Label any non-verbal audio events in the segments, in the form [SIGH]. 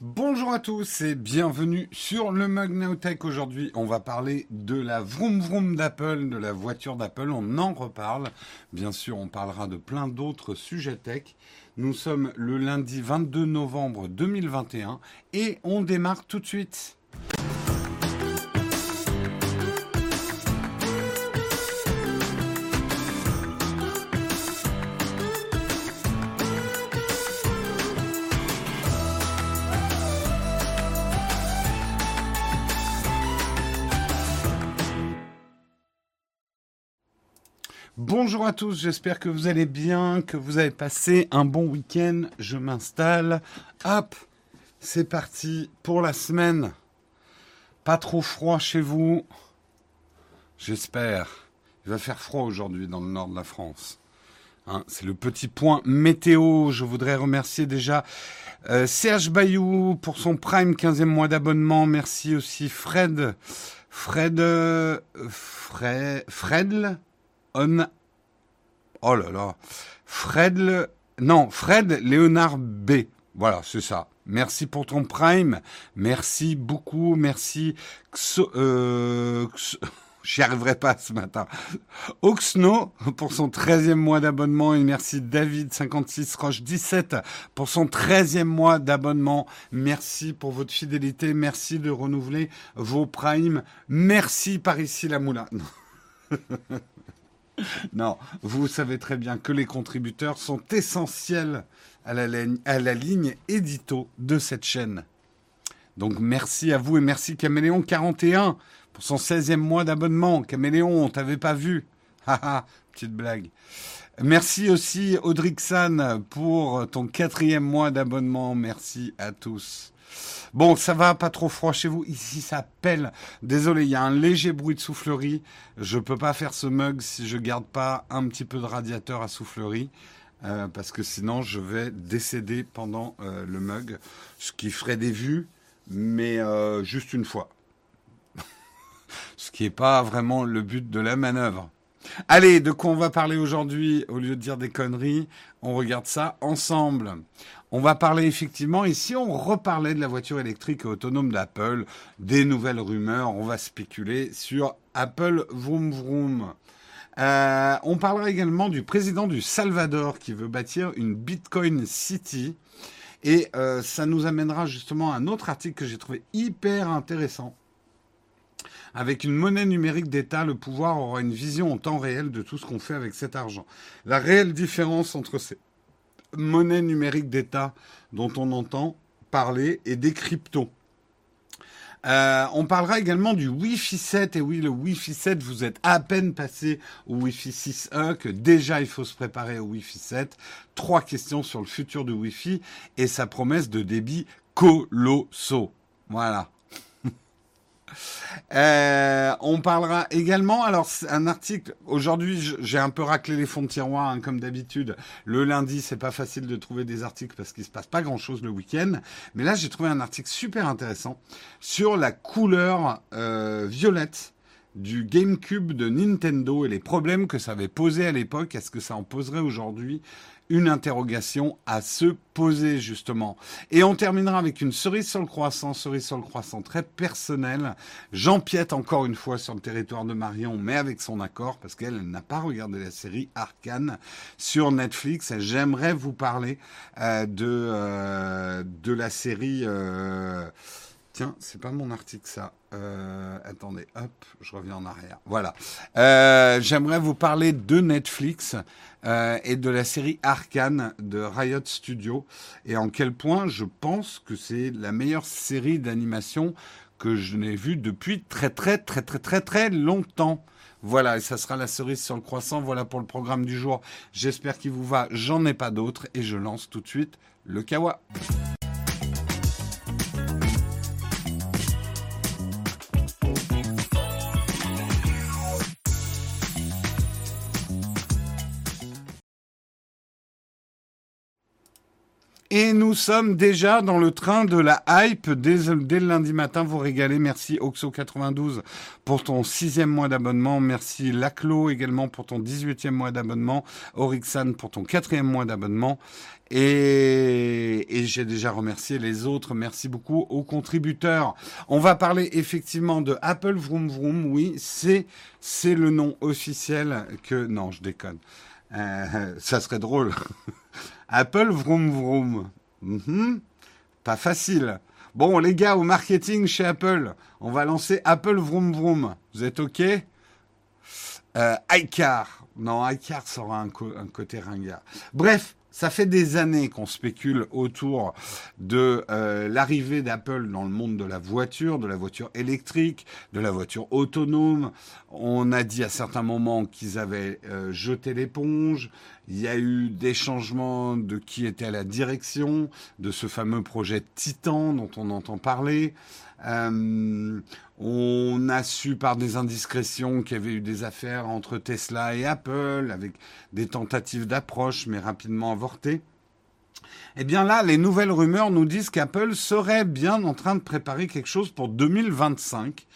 Bonjour à tous et bienvenue sur le Mug Tech. Aujourd'hui, on va parler de la vroom vroom d'Apple, de la voiture d'Apple. On en reparle. Bien sûr, on parlera de plein d'autres sujets tech. Nous sommes le lundi 22 novembre 2021 et on démarre tout de suite. Bonjour à tous, j'espère que vous allez bien, que vous avez passé un bon week-end. Je m'installe. Hop, c'est parti pour la semaine. Pas trop froid chez vous. J'espère. Il va faire froid aujourd'hui dans le nord de la France. Hein, c'est le petit point météo. Je voudrais remercier déjà euh, Serge Bayou pour son Prime 15e mois d'abonnement. Merci aussi Fred. Fred. Euh, Fred. Fredl on. Oh là là. Fred. Non, Fred Léonard B. Voilà, c'est ça. Merci pour ton prime. Merci beaucoup. Merci. Euh, [LAUGHS] J'y arriverai pas ce matin. Oxno pour son 13e mois d'abonnement et merci David 56 Roche 17 pour son 13e mois d'abonnement. Merci pour votre fidélité. Merci de renouveler vos primes. Merci par ici la moula. [LAUGHS] non, vous savez très bien que les contributeurs sont essentiels à la, ligne, à édito de cette chaîne. Donc merci à vous et merci Caméléon41 pour son 16e mois d'abonnement. Caméléon, on t'avait pas vu. Petite blague. Merci aussi Audrixan pour ton quatrième mois d'abonnement. Merci à tous. Bon, ça va, pas trop froid chez vous. Ici, ça pèle. Désolé, il y a un léger bruit de soufflerie. Je peux pas faire ce mug si je garde pas un petit peu de radiateur à soufflerie. Euh, parce que sinon, je vais décéder pendant euh, le mug. Ce qui ferait des vues, mais euh, juste une fois. [LAUGHS] ce qui n'est pas vraiment le but de la manœuvre. Allez, de quoi on va parler aujourd'hui? Au lieu de dire des conneries, on regarde ça ensemble. On va parler effectivement, ici on reparlait de la voiture électrique et autonome d'Apple, des nouvelles rumeurs, on va spéculer sur Apple Vroom Vroom. Euh, on parlera également du président du Salvador qui veut bâtir une Bitcoin City. Et euh, ça nous amènera justement à un autre article que j'ai trouvé hyper intéressant. Avec une monnaie numérique d'État, le pouvoir aura une vision en temps réel de tout ce qu'on fait avec cet argent. La réelle différence entre ces monnaie numérique d'État dont on entend parler et des cryptos. Euh, on parlera également du Wi-Fi 7. Et oui, le Wi-Fi 7, vous êtes à peine passé au Wi-Fi 6.1, que déjà il faut se préparer au Wi-Fi 7. Trois questions sur le futur du Wi-Fi et sa promesse de débit colossaux. Voilà. Euh, on parlera également, alors un article, aujourd'hui j'ai un peu raclé les fonds de tiroir hein, comme d'habitude. Le lundi c'est pas facile de trouver des articles parce qu'il se passe pas grand chose le week-end. Mais là j'ai trouvé un article super intéressant sur la couleur euh, violette du GameCube de Nintendo et les problèmes que ça avait posé à l'époque. Est-ce que ça en poserait aujourd'hui une interrogation à se poser justement. Et on terminera avec une cerise sur le croissant, cerise sur le croissant très personnelle. J'empiète encore une fois sur le territoire de Marion, mais avec son accord, parce qu'elle n'a pas regardé la série Arcane sur Netflix. J'aimerais vous parler euh, de, euh, de la série... Euh, Tiens, c'est pas mon article ça. Euh, attendez, hop, je reviens en arrière. Voilà. Euh, j'aimerais vous parler de Netflix euh, et de la série Arkane de Riot Studio et en quel point je pense que c'est la meilleure série d'animation que je n'ai vue depuis très très très très très très longtemps. Voilà, et ça sera la cerise sur le croissant. Voilà pour le programme du jour. J'espère qu'il vous va. J'en ai pas d'autres et je lance tout de suite le Kawa. Et nous sommes déjà dans le train de la hype dès, le lundi matin. Vous régalez. Merci Oxo92 pour ton sixième mois d'abonnement. Merci Laclo également pour ton 18e mois d'abonnement. Orixan pour ton quatrième mois d'abonnement. Et, et j'ai déjà remercié les autres. Merci beaucoup aux contributeurs. On va parler effectivement de Apple Vroom Vroom. Oui, c'est, c'est le nom officiel que, non, je déconne. Euh, [LAUGHS] ça serait drôle. [LAUGHS] Apple vroom vroom. Mhm. Pas facile. Bon, les gars, au marketing chez Apple, on va lancer Apple vroom vroom. Vous êtes OK? Euh, iCar. Non, iCar sera un, un côté ringard. Bref, ça fait des années qu'on spécule autour de euh, l'arrivée d'Apple dans le monde de la voiture, de la voiture électrique, de la voiture autonome. On a dit à certains moments qu'ils avaient euh, jeté l'éponge. Il y a eu des changements de qui était à la direction de ce fameux projet Titan dont on entend parler. Euh, on a su par des indiscrétions qu'il y avait eu des affaires entre Tesla et Apple, avec des tentatives d'approche, mais rapidement avortées. Eh bien là, les nouvelles rumeurs nous disent qu'Apple serait bien en train de préparer quelque chose pour 2025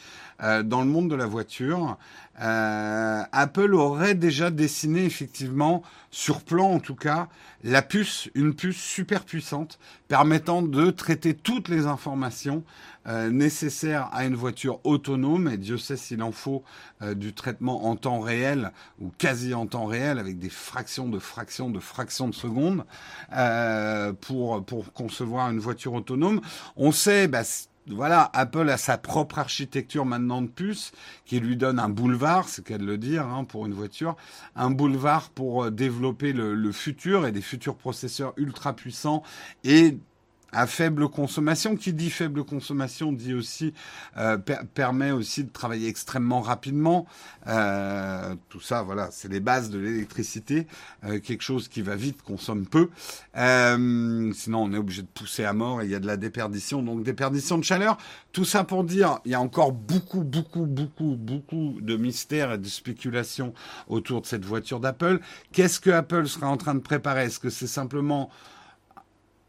euh, dans le monde de la voiture. Euh, Apple aurait déjà dessiné effectivement, sur plan en tout cas, la puce, une puce super puissante permettant de traiter toutes les informations euh, nécessaires à une voiture autonome. Et Dieu sait s'il en faut euh, du traitement en temps réel ou quasi en temps réel avec des fractions de fractions de fractions de secondes pour, pour concevoir une voiture autonome. On sait, bah, voilà, Apple a sa propre architecture maintenant de puce qui lui donne un boulevard, c'est qu'à le dire hein, pour une voiture, un boulevard pour euh, développer le, le, futur et des futurs processeurs ultra puissants et à faible consommation. Qui dit faible consommation dit aussi euh, permet aussi de travailler extrêmement rapidement. Euh, tout ça, voilà, c'est les bases de l'électricité. Euh, quelque chose qui va vite consomme peu. Euh, sinon, on est obligé de pousser à mort et il y a de la déperdition, donc déperdition de chaleur. Tout ça pour dire, il y a encore beaucoup, beaucoup, beaucoup, beaucoup de mystères et de spéculations autour de cette voiture d'Apple. Qu'est-ce que Apple sera en train de préparer? Est-ce que c'est simplement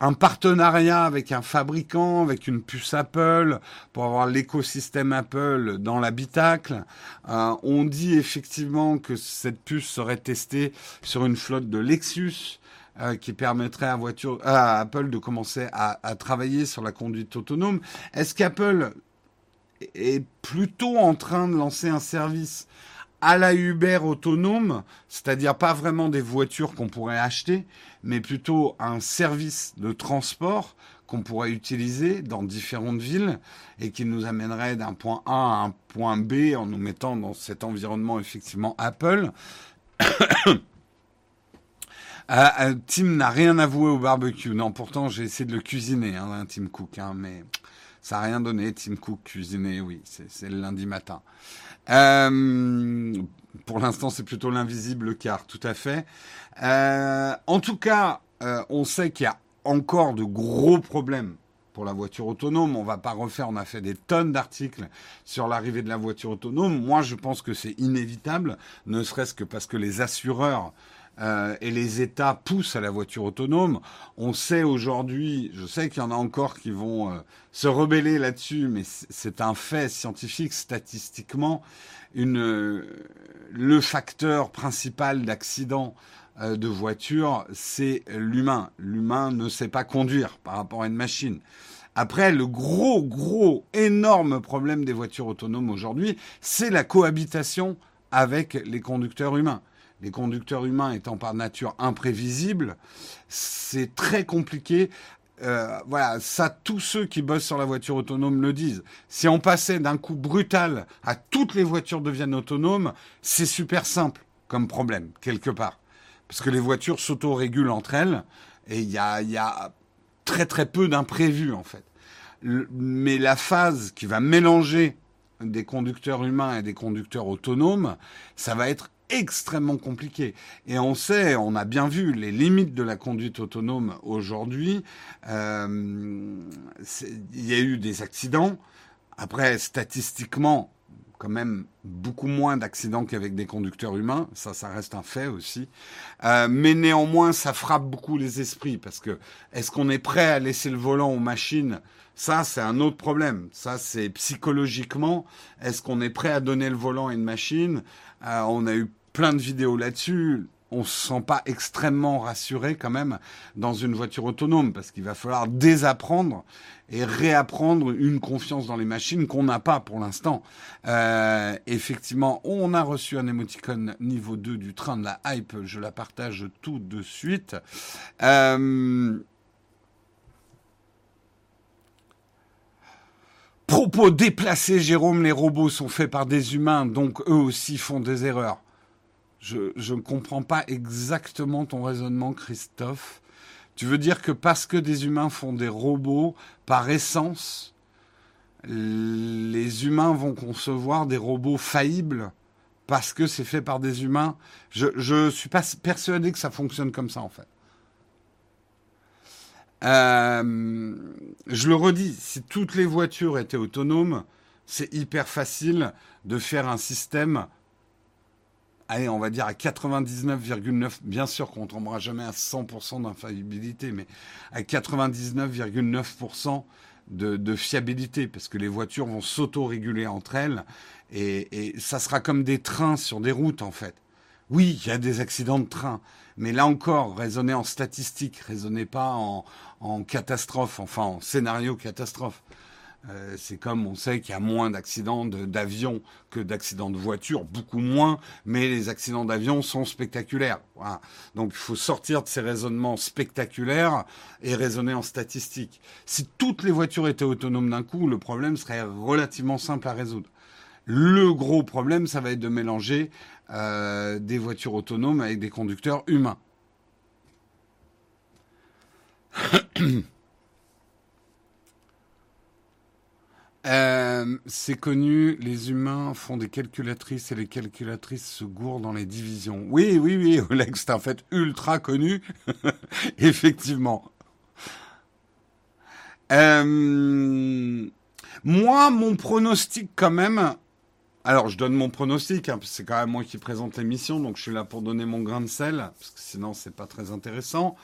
un partenariat avec un fabricant, avec une puce Apple, pour avoir l'écosystème Apple dans l'habitacle. Euh, on dit effectivement que cette puce serait testée sur une flotte de Lexus. Euh, qui permettrait à, Apple de commencer à, à travailler sur la conduite autonome. Est-ce qu'Apple est plutôt en train de lancer un service à la Uber autonome, c'est-à-dire pas vraiment des voitures qu'on pourrait acheter, mais plutôt un service de transport qu'on pourrait utiliser dans différentes villes et qui nous amènerait d'un point A à un point B en nous mettant dans cet environnement effectivement Apple. [COUGHS] Ah, ah, Tim n'a rien avoué au barbecue. Non, pourtant j'ai essayé de le cuisiner, hein, Tim Cook, hein, mais ça n'a rien donné. Tim Cook cuisiner, oui, c'est le lundi matin. Euh, pour l'instant, c'est plutôt l'invisible car, tout à fait. Euh, en tout cas, euh, on sait qu'il y a encore de gros problèmes pour la voiture autonome. On va pas refaire, on a fait des tonnes d'articles sur l'arrivée de la voiture autonome. Moi, je pense que c'est inévitable, ne serait-ce que parce que les assureurs euh, et les États poussent à la voiture autonome. On sait aujourd'hui, je sais qu'il y en a encore qui vont euh, se rebeller là-dessus, mais c'est un fait scientifique, statistiquement, euh, le facteur principal d'accident de voiture, c'est l'humain. L'humain ne sait pas conduire par rapport à une machine. Après, le gros, gros, énorme problème des voitures autonomes aujourd'hui, c'est la cohabitation avec les conducteurs humains les conducteurs humains étant par nature imprévisibles, c'est très compliqué. Euh, voilà, ça, tous ceux qui bossent sur la voiture autonome le disent. Si on passait d'un coup brutal à toutes les voitures deviennent autonomes, c'est super simple comme problème, quelque part. Parce que les voitures s'auto-régulent entre elles et il y a, très très peu d'imprévus en fait. mais la phase qui va mélanger des conducteurs humains et des conducteurs autonomes, ça va être extrêmement compliqué. Et on sait, on a bien vu les limites de la conduite autonome aujourd'hui. Euh, il y a eu des accidents. Après, statistiquement, quand même beaucoup moins d'accidents qu'avec des conducteurs humains, ça, ça reste un fait aussi. Euh, mais néanmoins, ça frappe beaucoup les esprits parce que est-ce qu'on est prêt à laisser le volant aux machines? Ça, c'est un autre problème. Ça, c'est psychologiquement, est-ce qu'on est prêt à donner le volant à une machine? Euh, On a eu plein de vidéos là-dessus on se sent pas extrêmement rassuré quand même dans une voiture autonome parce qu'il va falloir désapprendre et réapprendre une confiance dans les machines qu'on n'a pas pour l'instant. Euh, effectivement, on a reçu un émoticône niveau 2 du train de la hype, je la partage tout de suite. Euh, propos déplacés, Jérôme, les robots sont faits par des humains, donc eux aussi font des erreurs. Je ne comprends pas exactement ton raisonnement, Christophe. Tu veux dire que parce que des humains font des robots, par essence, les humains vont concevoir des robots faillibles parce que c'est fait par des humains? Je ne suis pas persuadé que ça fonctionne comme ça, en fait. Euh, je le redis, si toutes les voitures étaient autonomes, c'est hyper facile de faire un système allez, on va dire à 99,9, bien sûr qu'on ne tombera jamais à 100% d'infaillibilité, mais à 99,9% de, fiabilité, parce que les voitures vont s'auto-réguler entre elles, et, ça sera comme des trains sur des routes, en fait. Oui, il y a des accidents de train, mais là encore, raisonnez en statistique, raisonnez pas en, en catastrophe, enfin en scénario catastrophe. Euh, c'est comme on sait qu'il y a moins d'accidents d'avion que d'accidents de voiture, beaucoup moins, mais les accidents d'avion sont spectaculaires. Donc il faut sortir de ces raisonnements spectaculaires et raisonner en statistiques. Si toutes les voitures étaient autonomes d'un coup, le problème serait relativement simple à résoudre. Le gros problème, ça va être de mélanger euh, des voitures autonomes avec des conducteurs humains. [CLEARS THROAT] Euh, c'est connu, les humains font des calculatrices et les calculatrices se gourent dans les divisions. Oui, oui, oui, [LAUGHS] Oleg, c'est en fait ultra connu. [LAUGHS] Effectivement. Euh, moi, mon pronostic quand même... Alors, je donne mon pronostic, hein, c'est quand même moi qui présente l'émission, donc je suis là pour donner mon grain de sel, parce que sinon, c'est pas très intéressant.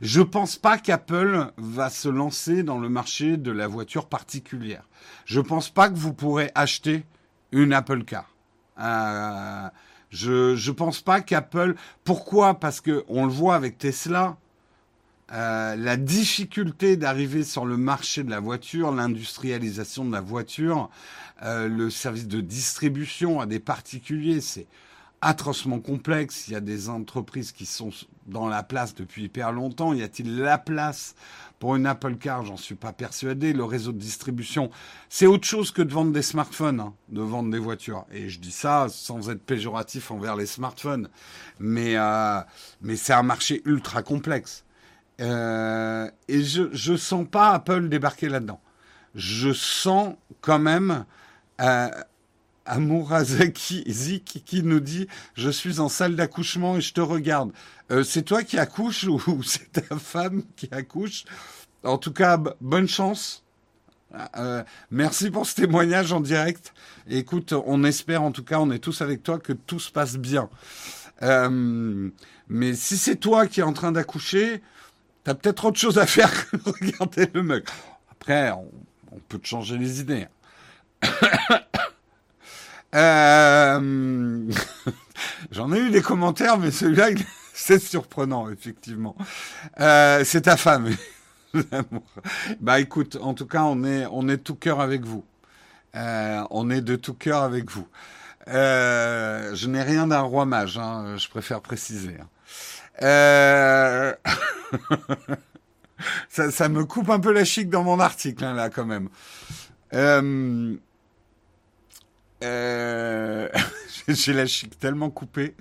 Je pense pas qu'Apple va se lancer dans le marché de la voiture particulière. Je pense pas que vous pourrez acheter une Apple Car. Euh, je je pense pas qu'Apple. Pourquoi? Parce que on le voit avec Tesla. Euh, la difficulté d'arriver sur le marché de la voiture, l'industrialisation de la voiture, euh, le service de distribution à des particuliers, c'est atrocement complexe. Il y a des entreprises qui sont dans la place depuis hyper longtemps. Y a-t-il la place pour une Apple Car? J'en suis pas persuadé. Le réseau de distribution, c'est autre chose que de vendre des smartphones, hein, de vendre des voitures. Et je dis ça sans être péjoratif envers les smartphones, mais euh, mais c'est un marché ultra complexe. Euh, et je je sens pas Apple débarquer là-dedans. Je sens quand même euh, qui nous dit Je suis en salle d'accouchement et je te regarde. Euh, c'est toi qui accouches ou [LAUGHS] c'est ta femme qui accouche? En tout cas, bonne chance. Euh, merci pour ce témoignage en direct. écoute, on espère en tout cas, on est tous avec toi, que tout se passe bien. Mais si c'est toi qui es en train d'accoucher, t'as peut-être autre chose à faire que regarder le mug. Après, on, peut te changer les idées. [COUGHS] Euh... [LAUGHS] J'en ai eu des commentaires, mais celui-là, [LAUGHS] c'est surprenant, effectivement. Euh, c'est ta femme. [LAUGHS] bah écoute, en tout cas, on est, on est tout cœur avec vous. Euh, on est de tout cœur avec vous. Je n'ai rien d'un roi mage, hein, je préfère préciser. Hein. Euh... [LAUGHS] ça, me coupe un peu la chic dans mon article, hein, là, quand même. Euh... Euh... [LAUGHS] J'ai la chic tellement coupée.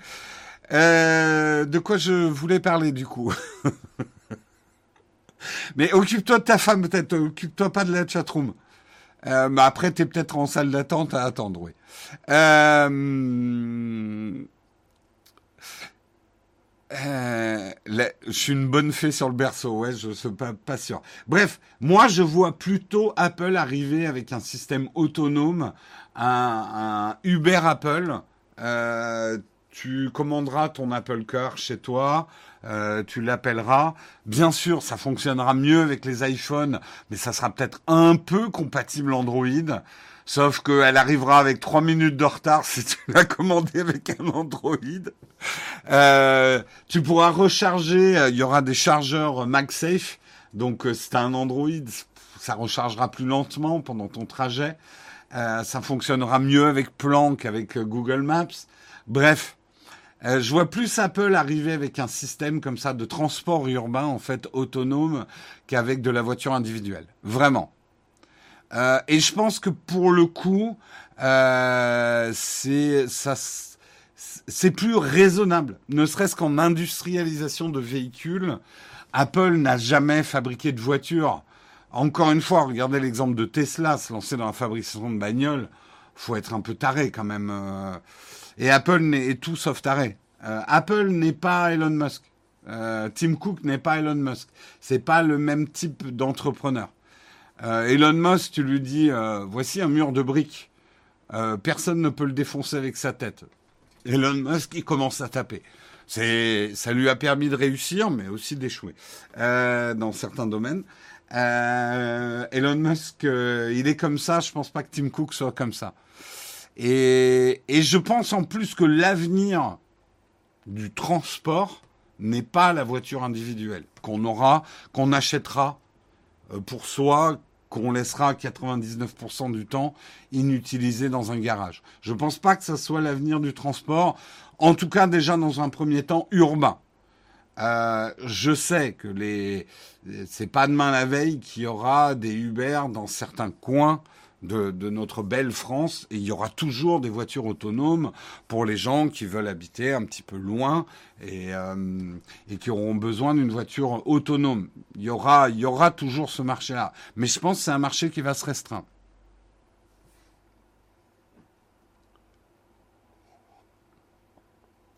De quoi je voulais parler du coup? [LAUGHS] Mais occupe-toi de ta femme peut-être, occupe-toi pas de la chatroom. Euh, après, t'es peut-être en salle d'attente à attendre, oui. Euh, je suis une bonne fée sur le berceau, ouais, je suis pas, sûr. Bref, moi je vois plutôt Apple arriver avec un système autonome, un, Uber Apple. Euh, tu commanderas ton Apple Car chez toi, euh, tu l'appelleras. Bien sûr, ça fonctionnera mieux avec les iPhones, mais ça sera peut-être un peu compatible Android. Sauf qu'elle arrivera avec trois minutes de retard si tu l'as commandé avec un Android. Euh, tu pourras recharger, euh, il y aura des chargeurs MagSafe. Donc euh, si tu un Android, ça rechargera plus lentement pendant ton trajet. ça fonctionnera mieux avec Plan qu'avec Google Maps. Bref, je vois plus Apple arriver avec un système comme ça de transport urbain en fait autonome qu'avec de la voiture individuelle. Vraiment. Euh, et je pense que pour le coup, euh, c'est plus raisonnable. Ne serait-ce qu'en industrialisation de véhicules, Apple n'a jamais fabriqué de voiture. Encore une fois, regardez l'exemple de Tesla, se lancer dans la fabrication de bagnoles. Faut être un peu taré quand même. Euh. Et Apple est tout sauf taré. Euh, Apple n'est pas Elon Musk. Euh, Tim Cook n'est pas Elon Musk. C'est pas le même type d'entrepreneur. Euh, Elon Musk, tu lui dis, euh, voici un mur de briques. Euh, personne ne peut le défoncer avec sa tête. Elon Musk, il commence à taper. Ça lui a permis de réussir, mais aussi d'échouer dans certains domaines. Elon Musk, il est comme ça. Je pense pas que Tim Cook soit comme ça. Et je pense en plus que l'avenir du transport n'est pas la voiture individuelle qu'on aura, qu'on achètera pour soi qu'on laissera 99% du temps inutilisé dans un garage. Je ne pense pas que ça soit l'avenir du transport, en tout cas déjà dans un premier temps urbain. Euh, je sais que les c'est pas demain la veille qu'il y aura des Uber dans certains coins de, notre belle France et il y aura toujours des voitures autonomes pour les gens qui veulent habiter un petit peu loin et, euh, et qui auront besoin d'une voiture autonome. Il y aura, il y aura toujours ce marché-là. Mais je pense que c'est un marché qui va se restreindre.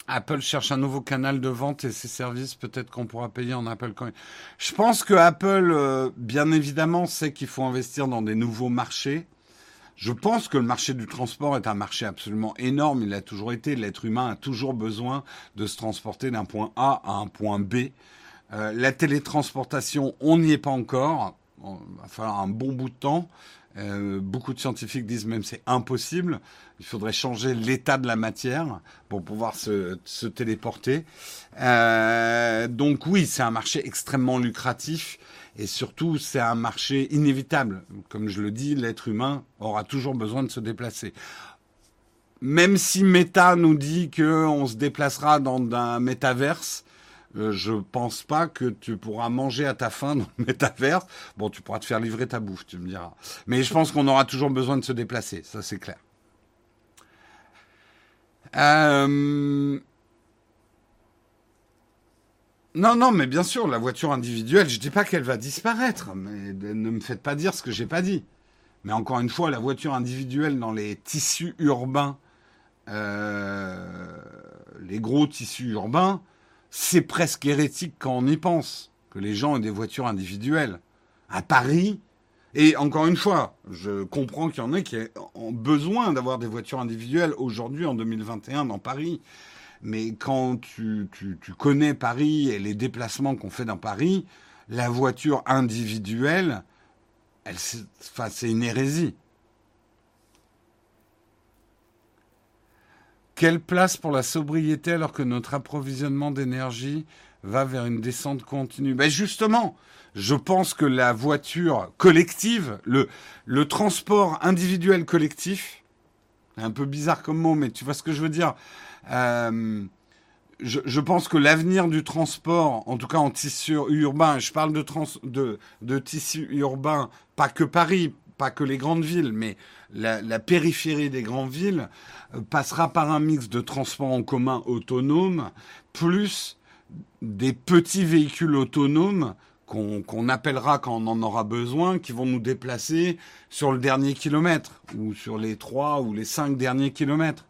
Apple cherche un nouveau canal de vente et ses services, peut-être qu'on pourra payer en Apple Coin. Je pense que Apple, euh, bien évidemment, sait qu'il faut investir dans des nouveaux marchés. Je pense que le marché du transport est un marché absolument énorme. Il a toujours été. L'être humain a toujours besoin de se transporter d'un point A à un point B. Euh, la télétransportation, on n'y est pas encore. Il va falloir un bon bout de temps. Euh, beaucoup de scientifiques disent même c'est impossible. Il faudrait changer l'état de la matière pour pouvoir se, téléporter. Euh, donc oui, c'est un marché extrêmement lucratif et surtout c'est un marché inévitable. Comme je le dis, l'être humain aura toujours besoin de se déplacer. Même si Meta nous dit qu'on se déplacera dans un métaverse, euh, je pense pas que tu pourras manger à ta faim dans le métaverse. Bon, tu pourras te faire livrer ta bouffe, tu me diras. Mais je pense qu'on aura toujours besoin de se déplacer, ça c'est clair. Euh... Non, non, mais bien sûr, la voiture individuelle, je dis pas qu'elle va disparaître, mais ne me faites pas dire ce que j'ai pas dit. Mais encore une fois, la voiture individuelle dans les tissus urbains, euh, les gros tissus urbains, c'est presque hérétique quand on y pense, que les gens aient des voitures individuelles. À Paris, et encore une fois, je comprends qu'il y en a qui ont besoin d'avoir des voitures individuelles aujourd'hui, en 2021, dans Paris. Mais quand tu, connais Paris et les déplacements qu'on fait dans Paris, la voiture individuelle, elle, c'est une hérésie. Quelle place pour la sobriété alors que notre approvisionnement d'énergie va vers une descente continue? Ben Justement, je pense que la voiture collective, le, transport individuel collectif, un peu bizarre comme mot, mais tu vois ce que je veux dire. Euh, je, pense que l'avenir du transport, en tout cas en tissu urbain, je parle de tissu urbain, pas que Paris, pas que les grandes villes, mais la, périphérie des grandes villes, euh, passera par un mix de transports en commun autonomes, plus des petits véhicules autonomes qu'on appellera quand on en aura besoin, qui vont nous déplacer sur le dernier kilomètre, ou sur les trois ou les cinq derniers kilomètres.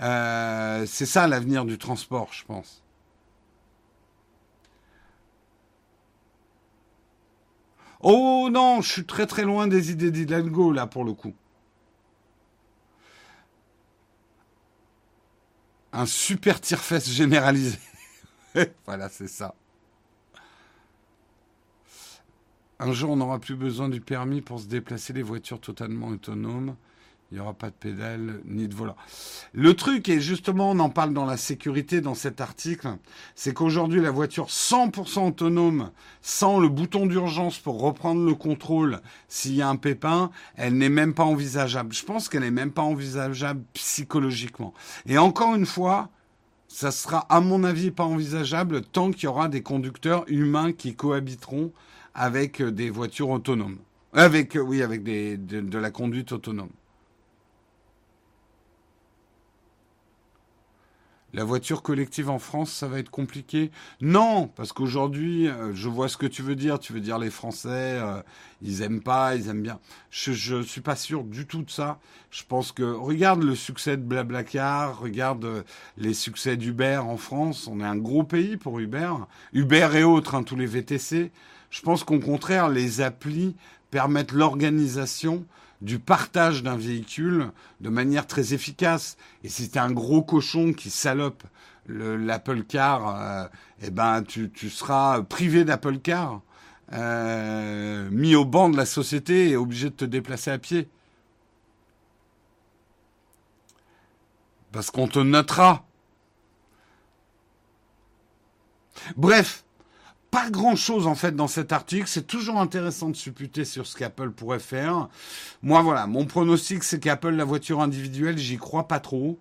Euh, c'est ça l'avenir du transport, je pense. Oh non, je suis très très loin des idées d'Hidalgo là pour le coup. Un super tire-fesse généralisé. [LAUGHS] voilà, c'est ça. Un jour, on n'aura plus besoin du permis pour se déplacer les voitures totalement autonomes. Il n'y aura pas de pédale ni de volant. Le truc, et justement, on en parle dans la sécurité dans cet article, c'est qu'aujourd'hui, la voiture 100% autonome, sans le bouton d'urgence pour reprendre le contrôle s'il y a un pépin, elle n'est même pas envisageable. Je pense qu'elle n'est même pas envisageable psychologiquement. Et encore une fois, ça sera, à mon avis, pas envisageable tant qu'il y aura des conducteurs humains qui cohabiteront avec des voitures autonomes. Avec, oui, avec de la conduite autonome. La voiture collective en France, ça va être compliqué? Non, parce qu'aujourd'hui, euh, je vois ce que tu veux dire. Tu veux dire les Français, euh, ils aiment pas, ils aiment bien. Je ne suis pas sûr du tout de ça. Je pense que regarde le succès de Blablacar, regarde euh, les succès d'Uber en France. On est un gros pays pour Uber. Uber et autres, hein, tous les VTC. Je pense qu'au contraire, les applis permettent l'organisation du partage d'un véhicule de manière très efficace. Et si tu un gros cochon qui salope l'Apple Car, euh, eh ben tu, seras privé d'Apple Car, euh, mis au banc de la société et obligé de te déplacer à pied. Parce qu'on te notera. Bref, pas grand-chose en fait dans cet article. C'est toujours intéressant de supputer sur ce qu'Apple pourrait faire. Moi, voilà, mon pronostic, c'est qu'Apple, la voiture individuelle, j'y crois pas trop.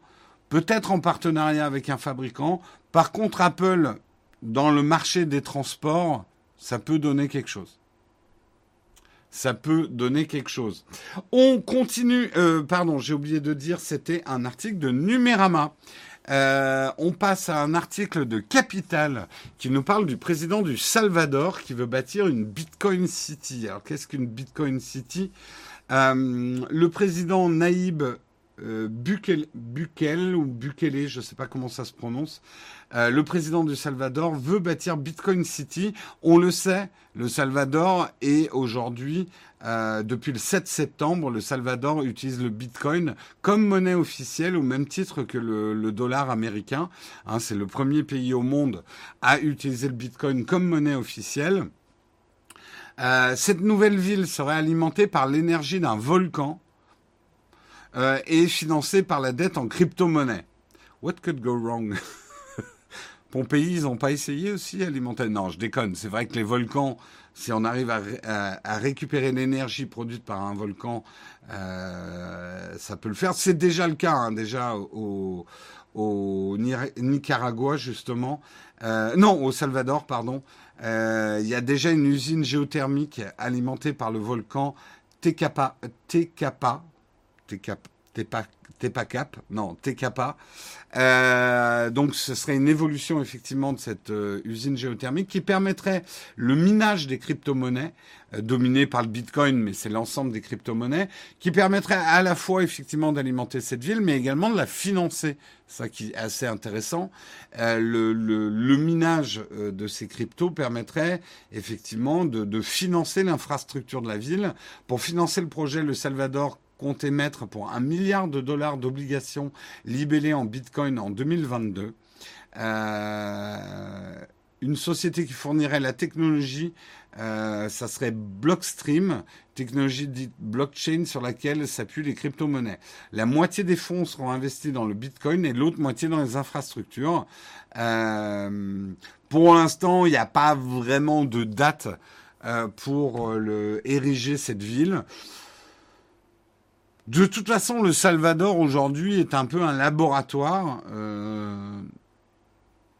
Peut-être en partenariat avec un fabricant. Par contre, Apple, dans le marché des transports, ça peut donner quelque chose. Ça peut donner quelque chose. On continue. Euh, pardon, j'ai oublié de dire, c'était un article de Numérama. Euh, on passe à un article de Capital qui nous parle du président du Salvador qui veut bâtir une Bitcoin City. Alors qu'est-ce qu'une Bitcoin City? Euh, Le président Naïb euh, ou Bukele, je ne sais pas comment ça se prononce, euh, le président du Salvador veut bâtir Bitcoin City. On le sait, le Salvador est aujourd'hui, euh, depuis le 7 septembre, le Salvador utilise le Bitcoin comme monnaie officielle au même titre que le, dollar américain. Hein, c'est le premier pays au monde à utiliser le Bitcoin comme monnaie officielle. cette nouvelle ville serait alimentée par l'énergie d'un volcan euh, et financé par la dette en crypto-monnaie. What could go wrong? [LAUGHS] Pompéi, ils n'ont pas essayé aussi alimenter? Non, je déconne. C'est vrai que les volcans, si on arrive à, récupérer l'énergie produite par un volcan, euh, ça peut le faire. C'est déjà le cas, hein, déjà au, Nicaragua, justement. Euh, non, au Salvador, pardon. Il y a déjà une usine géothermique alimentée par le volcan Tecapa, Tecapa cap non, TKPA. Euh, donc ce serait une évolution effectivement de cette euh, usine géothermique qui permettrait le minage des crypto-monnaies, euh, dominé par le Bitcoin, mais c'est l'ensemble des crypto-monnaies, qui permettrait à la fois effectivement d'alimenter cette ville, mais également de la financer. Ça qui est assez intéressant. Le, le, minage de ces cryptos permettrait effectivement de, de financer l'infrastructure de la ville. Pour financer le projet, le Salvador compte émettre pour un milliard de dollars d'obligations libellées en Bitcoin en 2022. Euh, une société qui fournirait la technologie, euh, ça serait Blockstream, technologie dite blockchain sur laquelle s'appuient les crypto-monnaies. La moitié des fonds seront investis dans le Bitcoin et l'autre moitié dans les infrastructures. Euh, pour l'instant, il n'y a pas vraiment de date pour ériger cette ville. De toute façon, le Salvador aujourd'hui est un peu un laboratoire. Euh,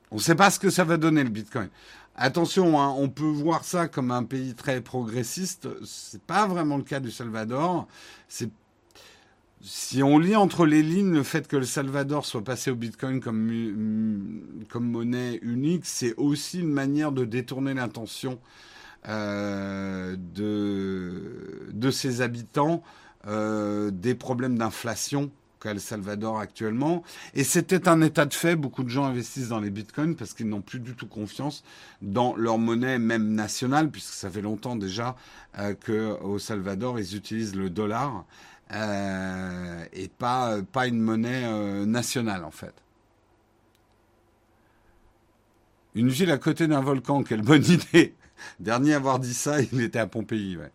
on ne sait pas ce que ça va donner le Bitcoin. Attention, hein, on peut voir ça comme un pays très progressiste. C'est pas vraiment le cas du Salvador. si on lit entre les lignes le fait que le Salvador soit passé au Bitcoin comme, comme monnaie unique, c'est aussi une manière de détourner l'intention euh, de, de ses habitants euh, des problèmes d'inflation qu'a El Salvador actuellement. Et c'était un état de fait. Beaucoup de gens investissent dans les bitcoins parce qu'ils n'ont plus du tout confiance dans leur monnaie, même nationale, puisque ça fait longtemps déjà euh, qu'au Salvador, ils utilisent le dollar euh, et pas, pas une monnaie nationale, en fait. Une ville à côté d'un volcan, quelle bonne [LAUGHS] idée. Dernier à avoir dit ça, il était à Pompéi. Ouais.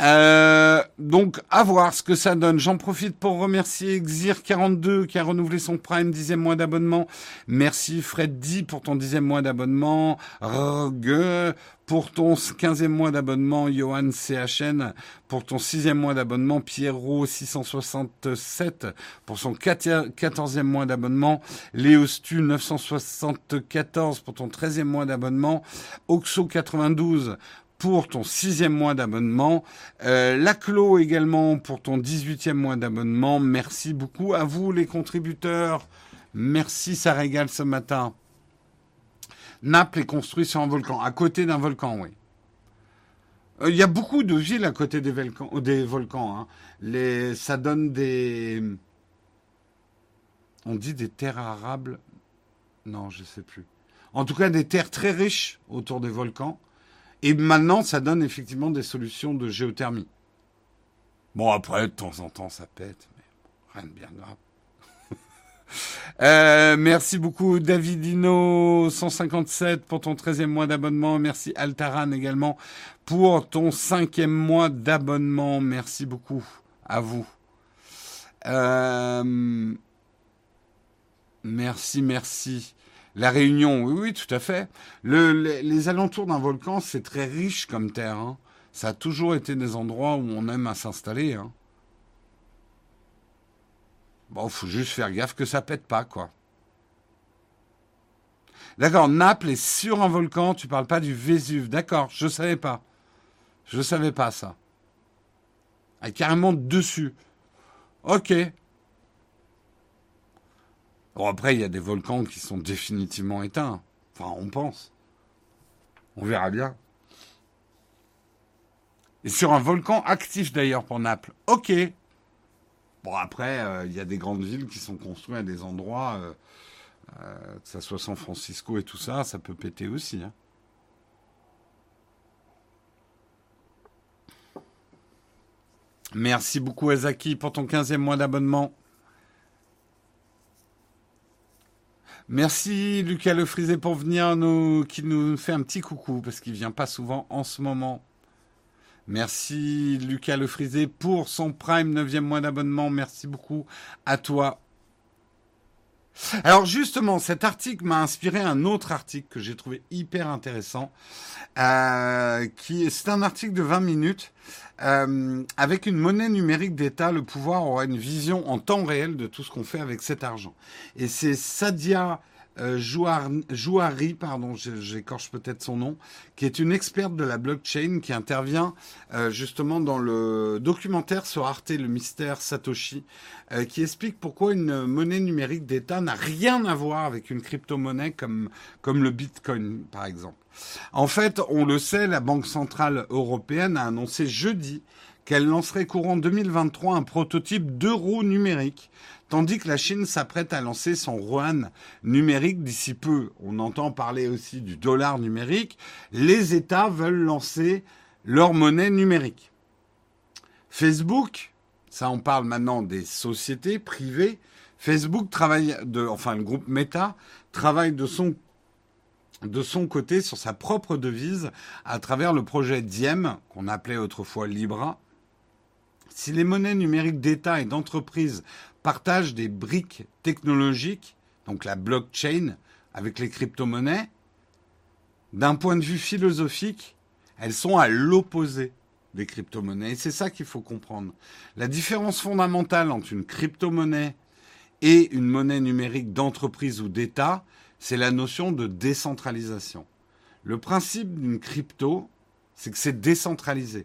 Euh, donc, à voir ce que ça donne. J'en profite pour remercier Xir42 qui a renouvelé son Prime, dixième mois d'abonnement. Merci Freddy pour ton dixième mois d'abonnement. Rogue pour ton quinzième mois d'abonnement. Johan CHN pour ton sixième mois d'abonnement. Pierrot 667 pour son quatorzième mois d'abonnement. Léostu 974 pour ton treizième mois d'abonnement. Oxo 92 pour ton sixième mois d'abonnement. Euh, également pour ton dix-huitième mois d'abonnement. Merci beaucoup à vous les contributeurs. Merci, ça régale ce matin. Naples est construit sur un volcan, à côté d'un volcan, oui. Euh, il y a beaucoup de villes à côté des, volcans. Hein. Ça donne des... On dit des terres arables. Non, je ne sais plus. En tout cas, des terres très riches autour des volcans. Et maintenant, ça donne effectivement des solutions de géothermie. Bon, après, de temps en temps, ça pète, mais rien de bien grave. [LAUGHS] Euh, merci beaucoup Davidino 157 pour ton 13e mois d'abonnement. Merci Altaran également pour ton 5e mois d'abonnement. Merci beaucoup à vous. Euh, merci, merci. La Réunion, oui, oui, tout à fait. les, alentours d'un volcan, c'est très riche comme terre. Hein. Ça a toujours été des endroits où on aime à s'installer. Hein. Bon, faut juste faire gaffe que ça pète pas, quoi. D'accord, Naples est sur un volcan, tu parles pas du Vésuve. D'accord, je savais pas. Je savais pas ça. Ah, carrément dessus. Ok. Bon, après, il y a des volcans qui sont définitivement éteints. Enfin, on pense. On verra bien. Et sur un volcan actif d'ailleurs pour Naples. Ok. Bon, après, euh, il y a des grandes villes qui sont construites à des endroits, euh, euh, que ce soit San Francisco et tout ça, ça peut péter aussi. Hein. Merci beaucoup, Azaki, pour ton 15e mois d'abonnement. Merci Lucas Lefrisé pour venir nous, qui nous fait un petit coucou parce qu'il vient pas souvent en ce moment. Merci Lucas Lefrisé pour son Prime 9e mois d'abonnement. Merci beaucoup à toi. Alors justement, cet article m'a inspiré un autre article que j'ai trouvé hyper intéressant. Euh, c'est un article de 20 minutes. Euh, avec une monnaie numérique d'État, le pouvoir aura une vision en temps réel de tout ce qu'on fait avec cet argent. Et c'est Sadia euh, Jouari, pardon, j'écorche peut-être son nom, qui est une experte de la blockchain qui intervient euh, justement dans le documentaire sur Arte, le mystère Satoshi, euh, qui explique pourquoi une monnaie numérique d'État n'a rien à voir avec une crypto-monnaie comme, comme le Bitcoin, par exemple. En fait, on le sait, la Banque Centrale Européenne a annoncé jeudi qu'elle lancerait courant 2023 un prototype d'euro numérique Tandis que la Chine s'apprête à lancer son yuan numérique d'ici peu. On entend parler aussi du dollar numérique. Les États veulent lancer leur monnaie numérique. Facebook, ça on parle maintenant des sociétés privées. Facebook travaille enfin le groupe Meta travaille de son de son côté sur sa propre devise à travers le projet Diem, qu'on appelait autrefois Libra. Si les monnaies numériques d'État et d'entreprise partagent des briques technologiques, donc la blockchain avec les crypto-monnaies, d'un point de vue philosophique, elles sont à l'opposé des crypto-monnaies. Et c'est ça qu'il faut comprendre. La différence fondamentale entre une crypto-monnaie et une monnaie numérique d'entreprise ou d'État, c'est la notion de décentralisation. Le principe d'une crypto, c'est que c'est décentralisé.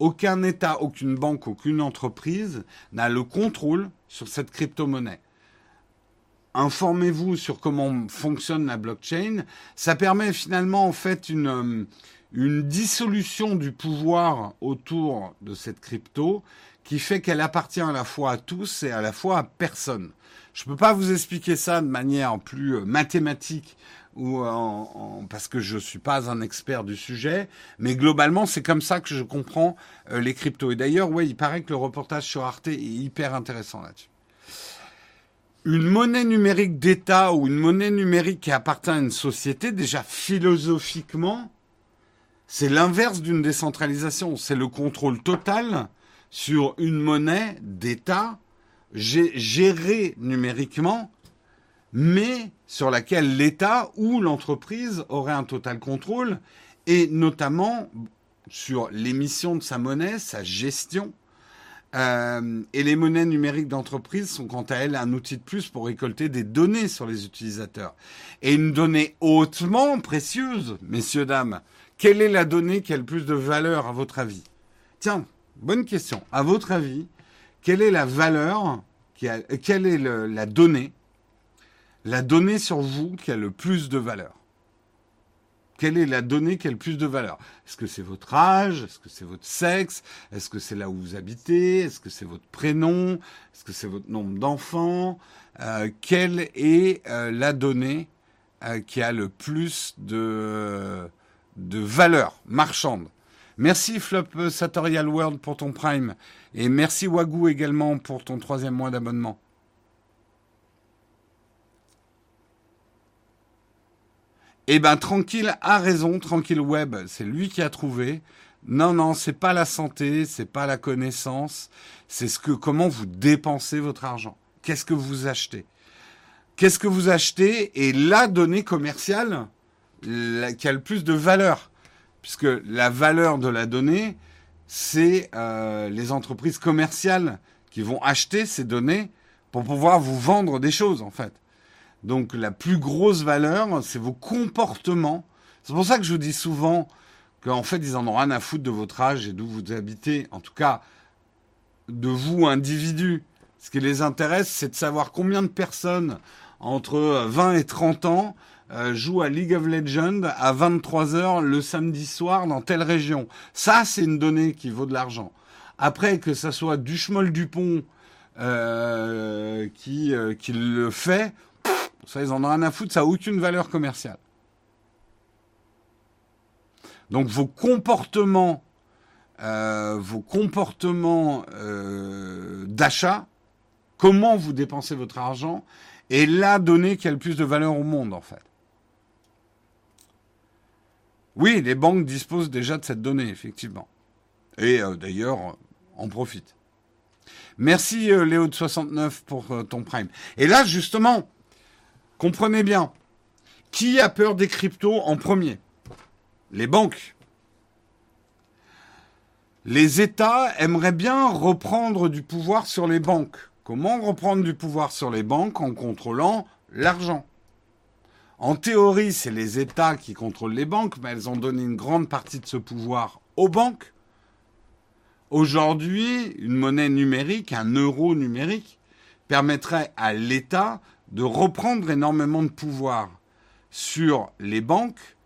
Aucun État, aucune banque, aucune entreprise n'a le contrôle sur cette crypto-monnaie. Informez-vous sur comment fonctionne la blockchain. Ça permet finalement en fait une, une dissolution du pouvoir autour de cette crypto qui fait qu'elle appartient à la fois à tous et à la fois à personne. Je ne peux pas vous expliquer ça de manière plus euh, mathématique parce que je ne suis pas un expert du sujet, mais globalement c'est comme ça que je comprends euh, les cryptos. Et d'ailleurs, ouais, il paraît que le reportage sur Arte est hyper intéressant là-dessus. Une monnaie numérique d'État ou une monnaie numérique qui appartient à une société, déjà philosophiquement, c'est l'inverse d'une décentralisation. C'est le contrôle total sur une monnaie d'État gérée numériquement, mais sur laquelle l'État ou l'entreprise aurait un total contrôle, et notamment sur l'émission de sa monnaie, sa gestion. Euh, et les monnaies numériques d'entreprise sont quant à elles un outil de plus pour récolter des données sur les utilisateurs. Et une donnée hautement précieuse, messieurs, dames. Quelle est la donnée qui a le plus de valeur à votre avis? Tiens, bonne question. À votre avis, quelle est la valeur, qui a, quelle est la donnée, la donnée sur vous qui a le plus de valeur. Quelle est la donnée qui a le plus de valeur? Est-ce que c'est votre âge? Est-ce que c'est votre sexe? Est-ce que c'est là où vous habitez? Est-ce que c'est votre prénom? Est-ce que c'est votre nombre d'enfants? Euh, Quelle est euh, la donnée euh, qui a le plus de, de valeur marchande? Merci Flop Satorial World pour ton Prime. Et merci Wagou également pour ton troisième mois d'abonnement. Eh ben tranquille a raison, tranquille web, c'est lui qui a trouvé. Non non, c'est pas la santé, c'est pas la connaissance, c'est ce que comment vous dépensez votre argent. Qu'est-ce que vous achetez? Qu'est-ce que vous achetez? Et la donnée commerciale qui a le plus de valeur puisque la valeur de la donnée, c'est euh, les entreprises commerciales qui vont acheter ces données pour pouvoir vous vendre des choses, en fait. Donc la plus grosse valeur, c'est vos comportements. C'est pour ça que je vous dis souvent qu'en fait, ils en ont rien à foutre de votre âge et d'où vous habitez. En tout cas, de vous, individu. Ce qui les intéresse, c'est de savoir combien de personnes entre 20 et 30 ans euh, joue à League of Legends à 23h le samedi soir dans telle région. Ça, c'est une donnée qui vaut de l'argent. Après, que ça soit Duchemol Dupont euh, qui, euh, qui le fait, ça, ils en ont rien à foutre, ça n'a aucune valeur commerciale. Donc vos comportements, vos comportements d'achat, comment vous dépensez votre argent, est la donnée qui a le plus de valeur au monde, en fait. Oui, les banques disposent déjà de cette donnée, effectivement. Et euh, d'ailleurs, en profitent. Merci euh, Léo de 69 pour euh, ton prime. Et là, justement, comprenez bien, qui a peur des cryptos en premier? Les banques. Les États aimeraient bien reprendre du pouvoir sur les banques. Comment reprendre du pouvoir sur les banques? En contrôlant l'argent en théorie, c'est les États qui contrôlent les banques, mais elles ont donné une grande partie de ce pouvoir aux banques. Aujourd'hui, une monnaie numérique, un euro numérique, permettrait à l'État de reprendre énormément de pouvoir sur les banques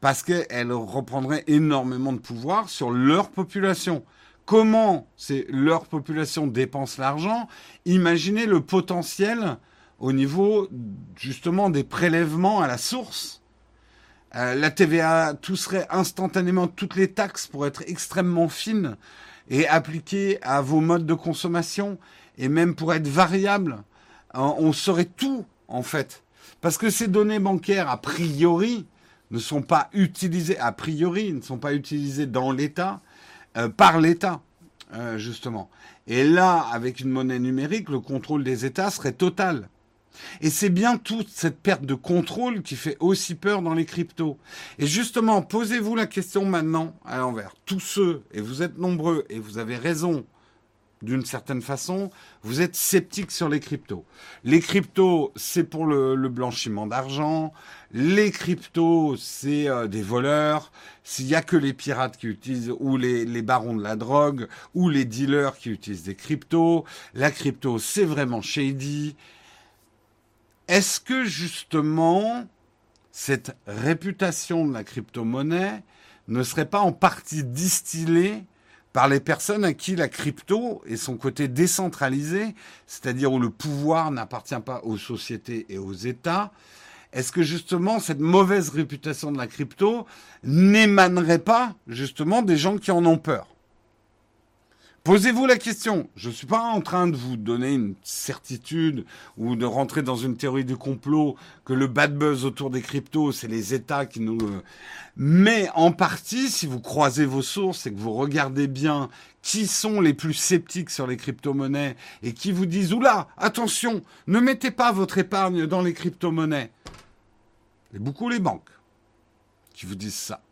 parce qu'elles reprendraient énormément de pouvoir sur leur population. Comment leur population dépense l'argent? Imaginez le potentiel au niveau justement des prélèvements à la source. Euh, la TVA tousserait instantanément toutes les taxes pour être extrêmement fines et appliquées à vos modes de consommation et même pour être variables. Euh, on saurait tout en fait. Parce que ces données bancaires, a priori, ne sont pas utilisées, a priori, ne sont pas utilisées dans l'État, euh, par l'État, justement. Et là, avec une monnaie numérique, le contrôle des États serait total. Et c'est bien toute cette perte de contrôle qui fait aussi peur dans les cryptos. Et justement, posez-vous la question maintenant à l'envers. Tous ceux, et vous êtes nombreux, et vous avez raison d'une certaine façon, vous êtes sceptiques sur les cryptos. Les cryptos, c'est pour le, blanchiment d'argent. Les cryptos, c'est euh, des voleurs. S'il y a que les pirates qui utilisent, ou les, les barons de la drogue, ou les dealers qui utilisent des cryptos. La crypto, c'est vraiment shady. Est-ce que justement cette réputation de la crypto-monnaie ne serait pas en partie distillé par les personnes à qui la crypto et son côté décentralisé, c'est-à-dire où le pouvoir n'appartient pas aux sociétés et aux États, est-ce que justement cette mauvaise réputation de la crypto n'émanerait pas justement des gens qui en ont peur? Posez-vous la question. Je ne suis pas en train de vous donner une certitude ou de rentrer dans une théorie du complot que le bad buzz autour des cryptos, c'est les États qui nous... Mais en partie, si vous croisez vos sources et que vous regardez bien qui sont les plus sceptiques sur les crypto-monnaies et qui vous disent, oula, attention, ne mettez pas votre épargne dans les crypto-monnaies. Et beaucoup les banques qui vous disent ça.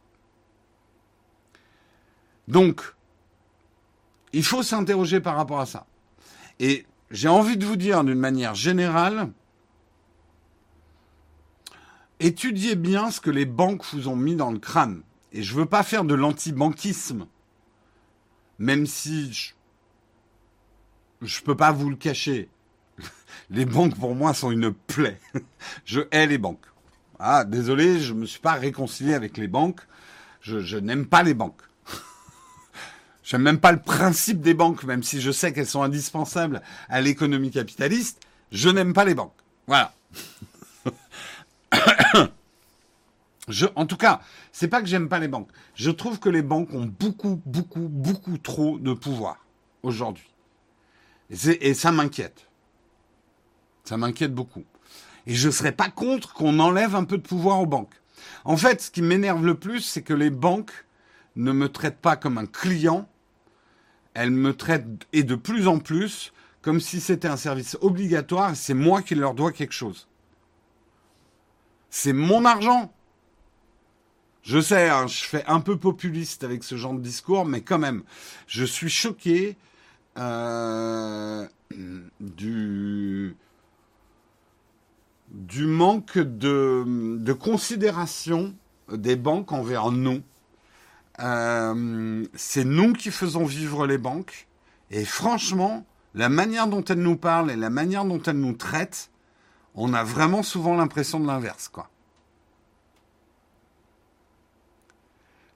Donc, il faut s'interroger par rapport à ça. Et j'ai envie de vous dire d'une manière générale, étudiez bien ce que les banques vous ont mis dans le crâne. Et je ne veux pas faire de l'anti-banquisme, même si je ne peux pas vous le cacher. [LAUGHS] Les banques, pour moi, sont une plaie. [LAUGHS] Je hais les banques. Ah, désolé, je ne me suis pas réconcilié avec les banques. Je, je n'aime pas les banques. J'aime même pas le principe des banques, même si je sais qu'elles sont indispensables à l'économie capitaliste. Je n'aime pas les banques. Voilà. [COUGHS] en tout cas, c'est pas que j'aime pas les banques. Je trouve que les banques ont beaucoup, beaucoup, beaucoup trop de pouvoir aujourd'hui. Et, et ça m'inquiète. Ça m'inquiète beaucoup. Et je ne serais pas contre qu'on enlève un peu de pouvoir aux banques. En fait, ce qui m'énerve le plus, c'est que les banques ne me traitent pas comme un client, elles me traitent, et de plus en plus, comme si c'était un service obligatoire, c'est moi qui leur dois quelque chose. C'est mon argent. Je sais, hein, je fais un peu populiste avec ce genre de discours, mais quand même, je suis choqué euh, du, manque de considération des banques envers nous. Euh, c'est nous qui faisons vivre les banques. Et franchement, la manière dont elles nous parlent et la manière dont elles nous traitent, on a vraiment souvent l'impression de l'inverse, quoi.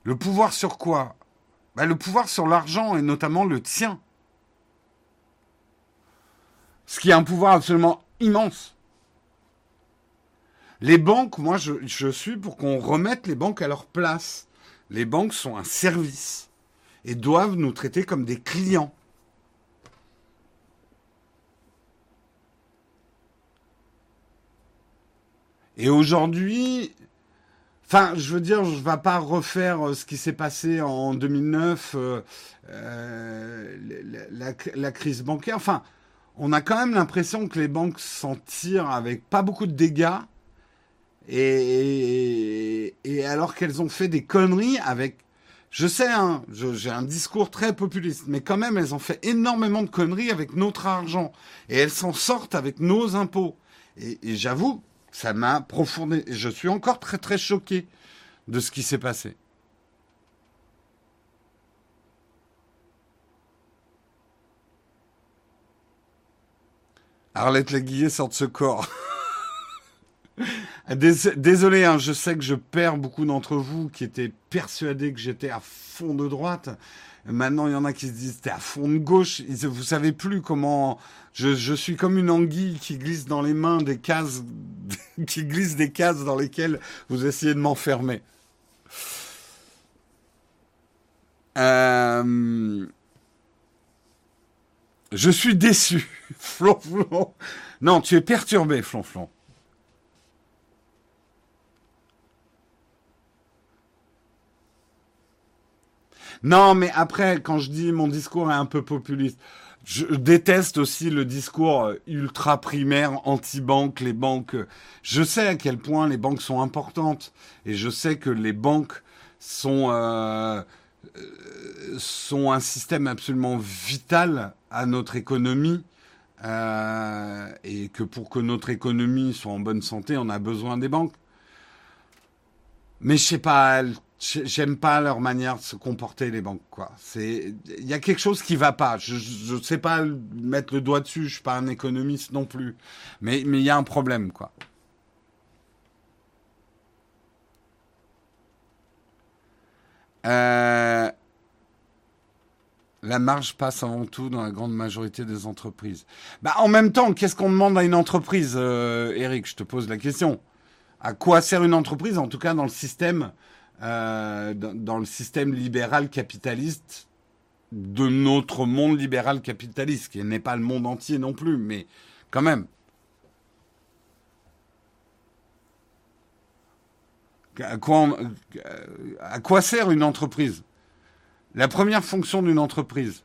Le pouvoir sur quoi? Bah, Le pouvoir sur l'argent et notamment le tien. Ce qui est un pouvoir absolument immense. Les banques, moi je, je suis pour qu'on remette les banques à leur place. Les banques sont un service et doivent nous traiter comme des clients. Et aujourd'hui, enfin, je veux dire, je ne vais pas refaire euh, ce qui s'est passé en 2009, euh, euh, la, la, crise bancaire. Enfin, on a quand même l'impression que les banques s'en tirent avec pas beaucoup de dégâts et, alors qu'elles ont fait des conneries avec... Je sais, hein, j'ai un discours très populiste, mais quand même, elles ont fait énormément de conneries avec notre argent. Et elles s'en sortent avec nos impôts. Et, j'avoue, ça m'a profondé. Je suis encore très très choqué de ce qui s'est passé. Arlette Laguillet sort de ce corps. [LAUGHS] Désolé, hein, je sais que je perds beaucoup d'entre vous qui étaient persuadés que j'étais à fond de droite. Maintenant, il y en a qui se disent t'es à fond de gauche. Vous savez plus comment. Je, suis comme une anguille qui glisse dans les mains des cases, [LAUGHS] qui glisse des cases dans lesquelles vous essayez de m'enfermer. Euh... Je suis déçu, [LAUGHS] Flonflon. Non, tu es perturbé, Flonflon. Non, mais après, quand je dis mon discours est un peu populiste, je déteste aussi le discours euh, ultra primaire anti-banque, les banques. Je sais à quel point les banques sont importantes et je sais que les banques sont euh, euh, sont un système absolument vital à notre économie euh, et que pour que notre économie soit en bonne santé, on a besoin des banques. Mais je sais pas, J'aime pas leur manière de se comporter les banques quoi. C'est il y a quelque chose qui va pas. Je je sais pas mettre le doigt dessus, je suis pas un économiste non plus. Mais mais il y a un problème quoi. Euh, la marge passe avant tout dans la grande majorité des entreprises. Bah, en même temps, qu'est-ce qu'on demande à une entreprise, euh, Eric? Je te pose la question. À quoi sert une entreprise, en tout cas dans le système, euh, dans, le système libéral capitaliste de notre monde libéral capitaliste, qui n'est pas le monde entier non plus, mais quand même. À quoi, à quoi sert une entreprise? La première fonction d'une entreprise,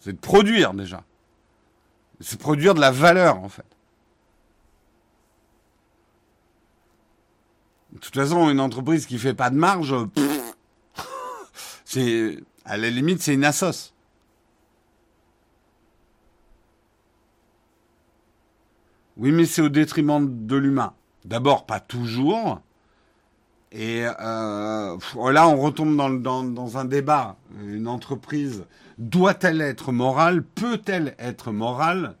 c'est de produire déjà. C'est produire de la valeur, en fait. De toute façon, une entreprise qui fait pas de marge, c'est à la limite, c'est une assoce. Oui, mais c'est au détriment de l'humain. D'abord, pas toujours. Et euh, là, on retombe dans, un débat. Une entreprise doit-elle être morale? Peut-elle être morale?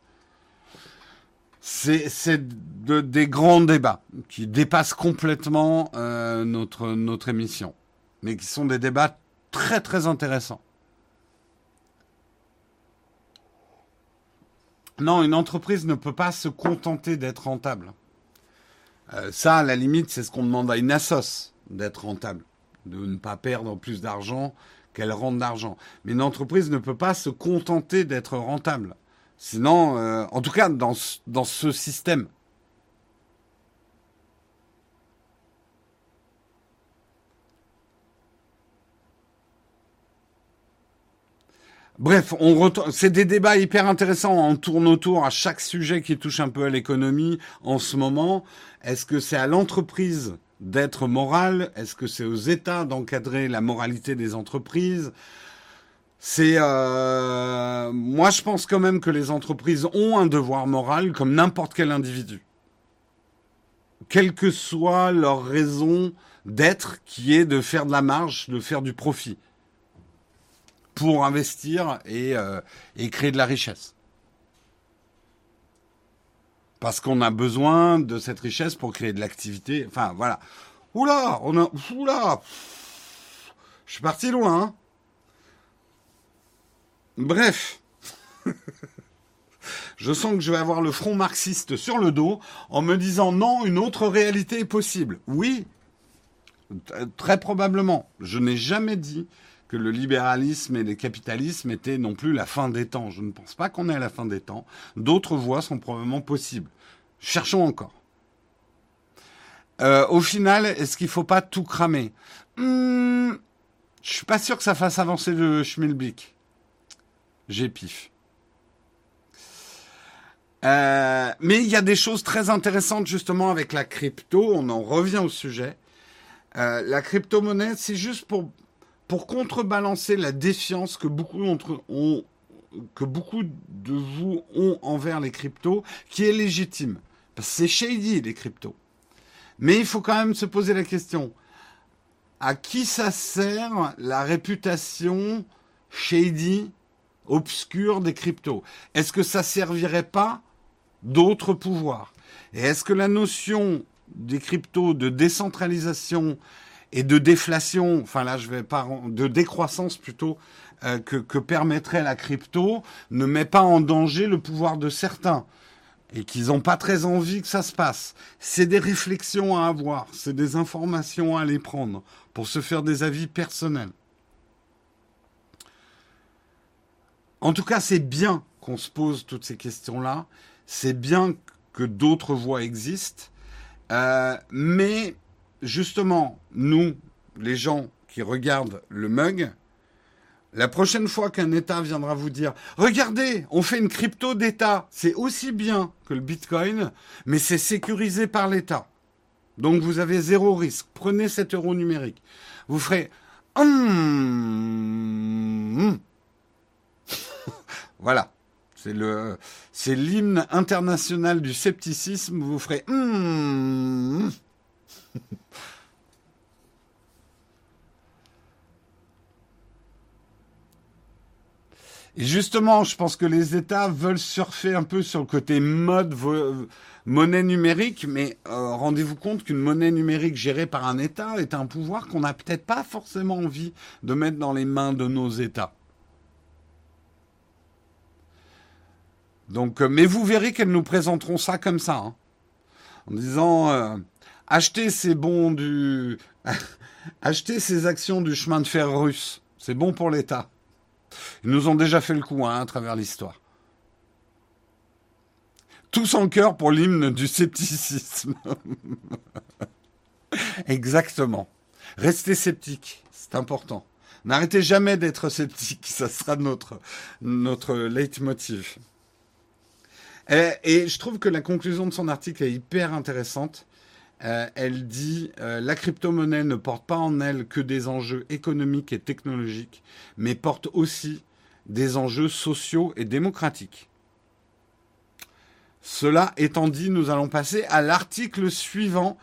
C'est de, des grands débats qui dépassent complètement euh, notre, notre émission, mais qui sont des débats très très intéressants. Non, une entreprise ne peut pas se contenter d'être rentable. Euh, ça, à la limite, c'est ce qu'on demande à une assoce, d'être rentable, de ne pas perdre plus d'argent qu'elle rende d'argent. Mais une entreprise ne peut pas se contenter d'être rentable. Sinon, euh, en tout cas, dans, dans ce système, Bref, on c'est des débats hyper intéressants. On tourne autour à chaque sujet qui touche un peu à l'économie en ce moment. Est-ce que c'est à l'entreprise d'être morale? Est-ce que c'est aux États d'encadrer la moralité des entreprises? C'est euh... moi, je pense quand même que les entreprises ont un devoir moral comme n'importe quel individu, quelle que soit leur raison d'être, qui est de faire de la marge, de faire du profit pour investir euh, et, créer de la richesse. Parce qu'on a besoin de cette richesse pour créer de l'activité. Enfin, voilà. Oula, on a. Oula Je suis parti loin. Hein. Bref. [LAUGHS] je sens que je vais avoir le front marxiste sur le dos en me disant non, une autre réalité est possible. Oui, très probablement. Je n'ai jamais dit que le libéralisme et le capitalisme étaient non plus la fin des temps. Je ne pense pas qu'on est à la fin des temps. D'autres voies sont probablement possibles. Cherchons encore. Euh, au final, est-ce qu'il ne faut pas tout cramer? Hmm, Je suis pas sûr que ça fasse avancer le schmilblick. J'ai pif. Euh, mais il y a des choses très intéressantes justement avec la crypto. On en revient au sujet. Euh, la crypto-monnaie, c'est juste pour pour contrebalancer la défiance que beaucoup d'entre ont, que beaucoup de vous ont envers les cryptos, qui est légitime. Parce que c'est shady, les cryptos. Mais il faut quand même se poser la question. À qui ça sert la réputation shady, obscure des cryptos Est-ce que ça servirait pas d'autres pouvoirs? Et est-ce que la notion des cryptos de décentralisation et de déflation, enfin là je vais pas, de décroissance plutôt, euh, que, que, permettrait la crypto, ne met pas en danger le pouvoir de certains? Et qu'ils n'ont pas très envie que ça se passe. C'est des réflexions à avoir, c'est des informations à aller prendre pour se faire des avis personnels. En tout cas, c'est bien qu'on se pose toutes ces questions-là. C'est bien que d'autres voies existent. Euh, mais justement, nous, les gens qui regardent le mug, la prochaine fois qu'un État viendra vous dire Regardez, on fait une crypto d'État, c'est aussi bien que le Bitcoin, mais c'est sécurisé par l'État. Donc vous avez zéro risque. Prenez cet euro numérique. Vous ferez hum. Voilà. C'est le, c'est l'hymne international du scepticisme. Vous ferez hum. [LAUGHS] Et justement, je pense que les États veulent surfer un peu sur le côté mode monnaie numérique, mais euh, rendez-vous compte qu'une monnaie numérique gérée par un État est un pouvoir qu'on n'a peut-être pas forcément envie de mettre dans les mains de nos États. Donc, euh, mais vous verrez qu'elles nous présenteront ça comme ça, hein. en disant euh, achetez ces bons du, [LAUGHS] achetez ces actions du chemin de fer russe, c'est bon pour l'État. Ils nous ont déjà fait le coup hein, à travers l'histoire. Tous en cœur pour l'hymne du scepticisme. [LAUGHS] Exactement. Restez sceptiques, c'est important. N'arrêtez jamais d'être sceptique, [LAUGHS] ça sera notre, notre leitmotiv. Et, je trouve que la conclusion de son article est hyper intéressante. Euh, elle dit euh, la crypto-monnaie ne porte pas en elle que des enjeux économiques et technologiques, mais porte aussi des enjeux sociaux et démocratiques. Cela étant dit, nous allons passer à l'article suivant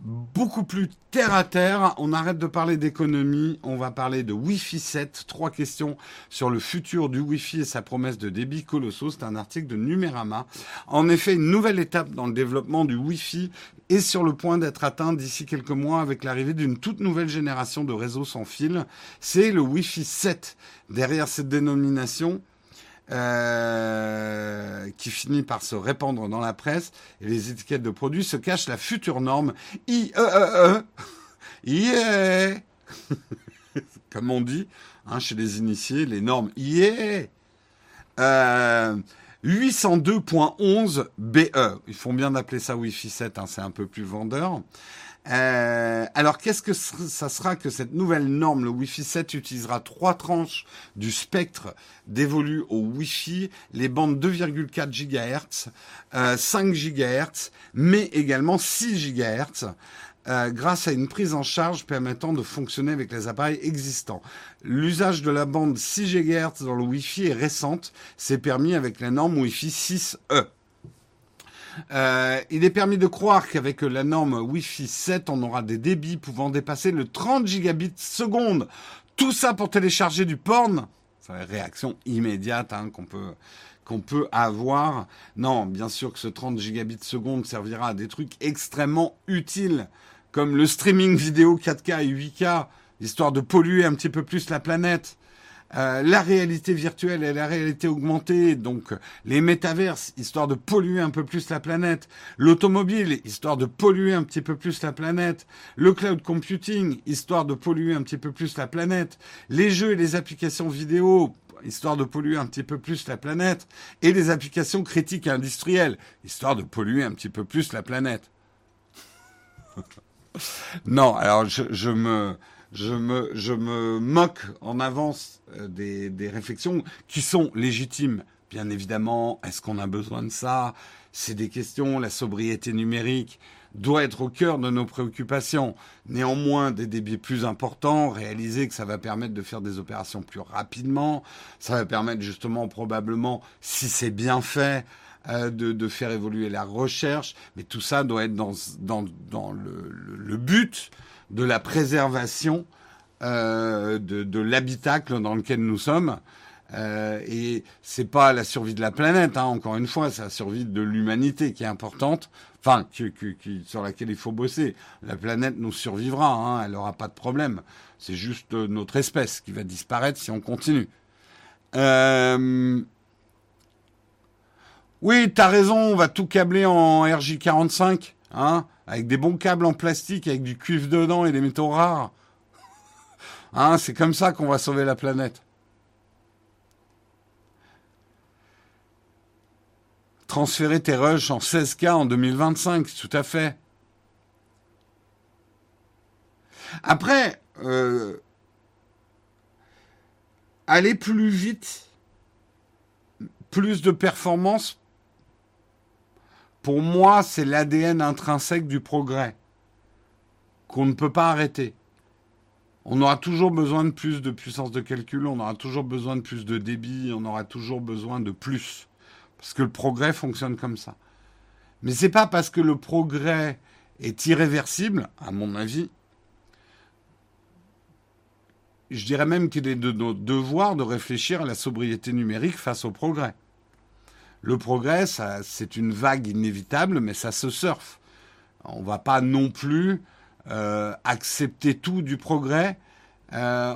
beaucoup plus terre à terre. On arrête de parler d'économie, on va parler de Wi-Fi 7. Trois questions sur le futur du Wi-Fi et sa promesse de débit colossaux. C'est un article de Numérama. En effet, une nouvelle étape dans le développement du Wi-Fi est sur le point d'être atteinte d'ici quelques mois avec l'arrivée d'une toute nouvelle génération de réseaux sans fil. C'est le Wi-Fi 7. Derrière cette dénomination, euh, qui finit par se répandre dans la presse et les étiquettes de produits se cache la future norme IEEE. E e. [LAUGHS] [LAUGHS] Comme on dit hein, chez les initiés, les normes IE. Euh, 802.11 BE. Ils font bien d'appeler ça Wi-Fi 7, hein, c'est un peu plus vendeur. Euh, alors, qu'est-ce que ça sera que cette nouvelle norme Le Wi-Fi 7 utilisera trois tranches du spectre dévolu au Wi-Fi, les bandes 2,4 GHz, euh, 5 GHz, mais également 6 GHz. Euh, grâce à une prise en charge permettant de fonctionner avec les appareils existants. L'usage de la bande 6 GHz dans le Wi-Fi est récente, c'est permis avec la norme Wi-Fi 6E. Euh, il est permis de croire qu'avec la norme Wi-Fi 7, on aura des débits pouvant dépasser le 30 gigabits seconde. Tout ça pour télécharger du porn. C'est une réaction immédiate hein, qu'on peut qu'on peut avoir. Non, bien sûr que ce 30 gigabits seconde servira à des trucs extrêmement utiles, comme le streaming vidéo 4K et 8K, histoire de polluer un petit peu plus la planète. Euh, la réalité virtuelle et la réalité augmentée, donc les métaverses, histoire de polluer un peu plus la planète, l'automobile, histoire de polluer un petit peu plus la planète, le cloud computing, histoire de polluer un petit peu plus la planète, les jeux et les applications vidéo, histoire de polluer un petit peu plus la planète, et les applications critiques et industrielles, histoire de polluer un petit peu plus la planète. [LAUGHS] non, alors je me je me, moque en avance euh, des, réflexions qui sont légitimes. Bien évidemment, est-ce qu'on a besoin de ça? C'est des questions. La sobriété numérique doit être au cœur de nos préoccupations. Néanmoins, des débits plus importants, réaliser que ça va permettre de faire des opérations plus rapidement, ça va permettre justement probablement, si c'est bien fait, euh, de, faire évoluer la recherche, mais tout ça doit être dans, le but de la préservation euh, de, l'habitacle dans lequel nous sommes. Euh, et c'est pas la survie de la planète, hein, encore une fois, c'est la survie de l'humanité qui est importante, enfin, sur laquelle il faut bosser. La planète nous survivra, hein, elle n'aura pas de problème. C'est juste notre espèce qui va disparaître si on continue. Euh... Oui, t'as raison, on va tout câbler en RJ45, hein avec des bons câbles en plastique, avec du cuivre dedans et des métaux rares. [LAUGHS] Hein, c'est comme ça qu'on va sauver la planète. Transférer tes rushs en 16K en 2025, tout à fait. Après, euh, aller plus vite, plus de performance, pour moi, c'est l'ADN intrinsèque du progrès qu'on ne peut pas arrêter. On aura toujours besoin de plus de puissance de calcul, on aura toujours besoin de plus de débit, on aura toujours besoin de plus. Parce que le progrès fonctionne comme ça. Mais c'est pas parce que le progrès est irréversible, à mon avis, je dirais même qu'il est de notre devoir de réfléchir à la sobriété numérique face au progrès. Le progrès, c'est une vague inévitable, mais ça se surfe. On ne va pas non plus euh, accepter tout du progrès. Euh,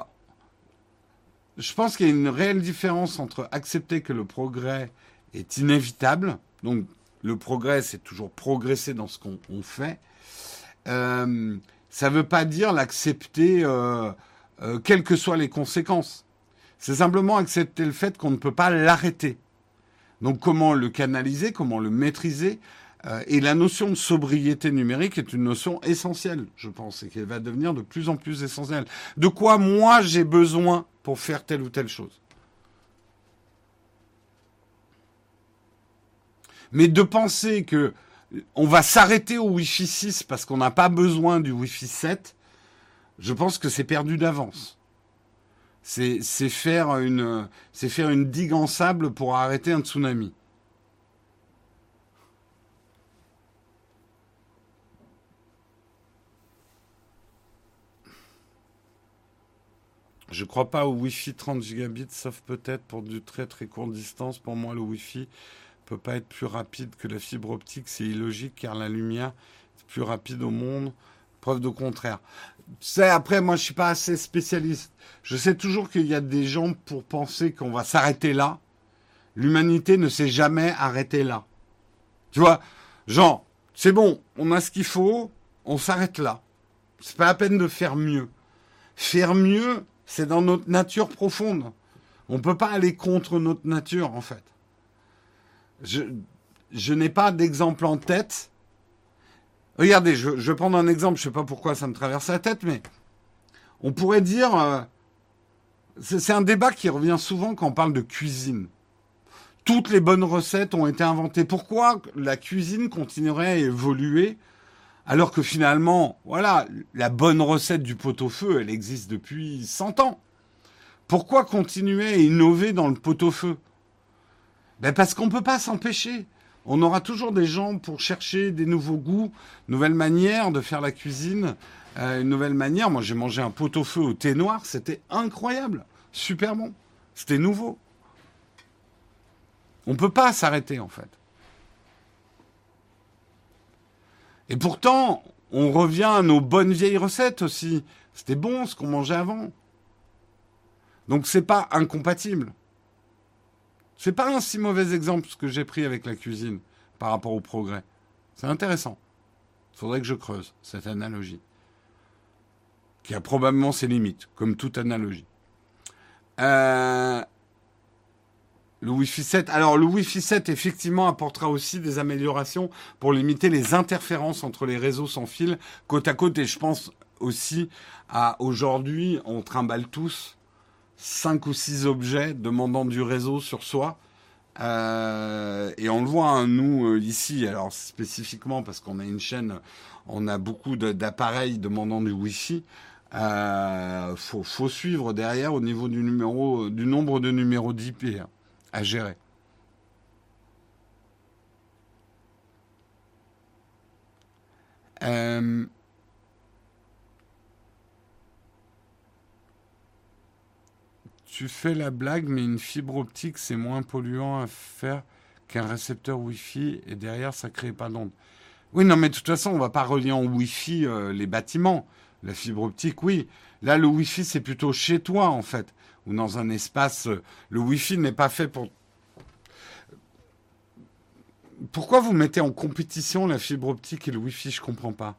je pense qu'il y a une réelle différence entre accepter que le progrès est inévitable, donc le progrès, c'est toujours progresser dans ce qu'on fait. Euh, ça ne veut pas dire l'accepter, quelles que soient les conséquences. C'est simplement accepter le fait qu'on ne peut pas l'arrêter. Donc comment le canaliser, comment le maîtriser euh, Et la notion de sobriété numérique est une notion essentielle, je pense, et qu'elle va devenir de plus en plus essentielle. De quoi moi j'ai besoin pour faire telle ou telle chose? Mais de penser que on va s'arrêter au Wi-Fi 6 parce qu'on n'a pas besoin du Wi-Fi 7, je pense que c'est perdu d'avance. C'est faire une digue en sable pour arrêter un tsunami. Je crois pas au Wi-Fi 30 gigabits, sauf peut-être pour du très très courte distance. Pour moi, le Wi-Fi peut pas être plus rapide que la fibre optique. C'est illogique car la lumière est plus rapide au monde. Preuve de contraire. C'est après, moi, je suis pas assez spécialiste. Je sais toujours qu'il y a des gens pour penser qu'on va s'arrêter là. L'humanité ne s'est jamais arrêtée là. Tu vois, genre, c'est bon, on a ce qu'il faut, on s'arrête là. C'est pas la peine de faire mieux. Faire mieux, c'est dans notre nature profonde. On peut pas aller contre notre nature, en fait. Je n'ai pas d'exemple en tête Regardez, je, vais prendre un exemple, je ne sais pas pourquoi ça me traverse la tête, mais on pourrait dire, euh, c'est un débat qui revient souvent quand on parle de cuisine. Toutes les bonnes recettes ont été inventées. Pourquoi la cuisine continuerait à évoluer alors que finalement, voilà, la bonne recette du pot-au-feu, elle existe depuis 100 ans? Pourquoi continuer à innover dans le pot-au-feu? Ben Parce qu'on ne peut pas s'empêcher on aura toujours des gens pour chercher des nouveaux goûts, nouvelles manières de faire la cuisine, euh, une nouvelle manière. Moi, j'ai mangé un pot-au-feu au thé noir, c'était incroyable, super bon, c'était nouveau. On ne peut pas s'arrêter en fait. Et pourtant, on revient à nos bonnes vieilles recettes aussi. C'était bon ce qu'on mangeait avant. Donc c'est pas incompatible. C'est pas un si mauvais exemple ce que j'ai pris avec la cuisine par rapport au progrès. C'est intéressant. Il faudrait que je creuse cette analogie. Qui a probablement ses limites, comme toute analogie. Euh, le Wi-Fi 7. Alors, le Wi-Fi 7, effectivement, apportera aussi des améliorations pour limiter les interférences entre les réseaux sans fil côte à côte. Et je pense aussi à aujourd'hui, on trimballe tous cinq ou six objets demandant du réseau sur soi. Euh, et on le voit, hein, nous, euh, ici, alors spécifiquement parce qu'on a une chaîne, on a beaucoup d'appareils demandant du Wi-Fi. Euh, faut, suivre derrière au niveau du numéro, du nombre de numéros d'IP hein, à gérer. Euh, Tu fais la blague, mais une fibre optique, c'est moins polluant à faire qu'un récepteur Wi-Fi et derrière, ça crée pas d'onde. Oui, non, mais de toute façon, on va pas relier en Wi-Fi euh, les bâtiments. La fibre optique, oui. Là, le Wi-Fi, c'est plutôt chez toi, en fait, ou dans un espace. Euh, le Wi-Fi n'est pas fait pour. Pourquoi vous mettez en compétition la fibre optique et le Wi-Fi? Je comprends pas.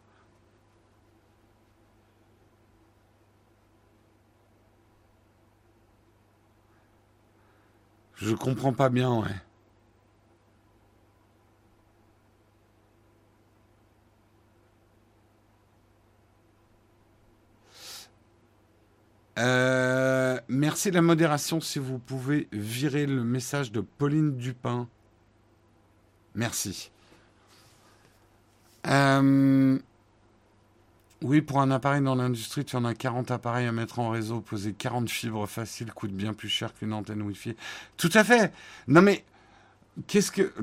Je comprends pas bien, ouais. Euh, merci la modération si vous pouvez virer le message de Pauline Dupin. Merci. Euh, oui, pour un appareil dans l'industrie, tu en as 40 appareils à mettre en réseau, poser 40 fibres faciles coûte bien plus cher qu'une antenne Wi-Fi. Tout à fait. Non mais, qu'est-ce que,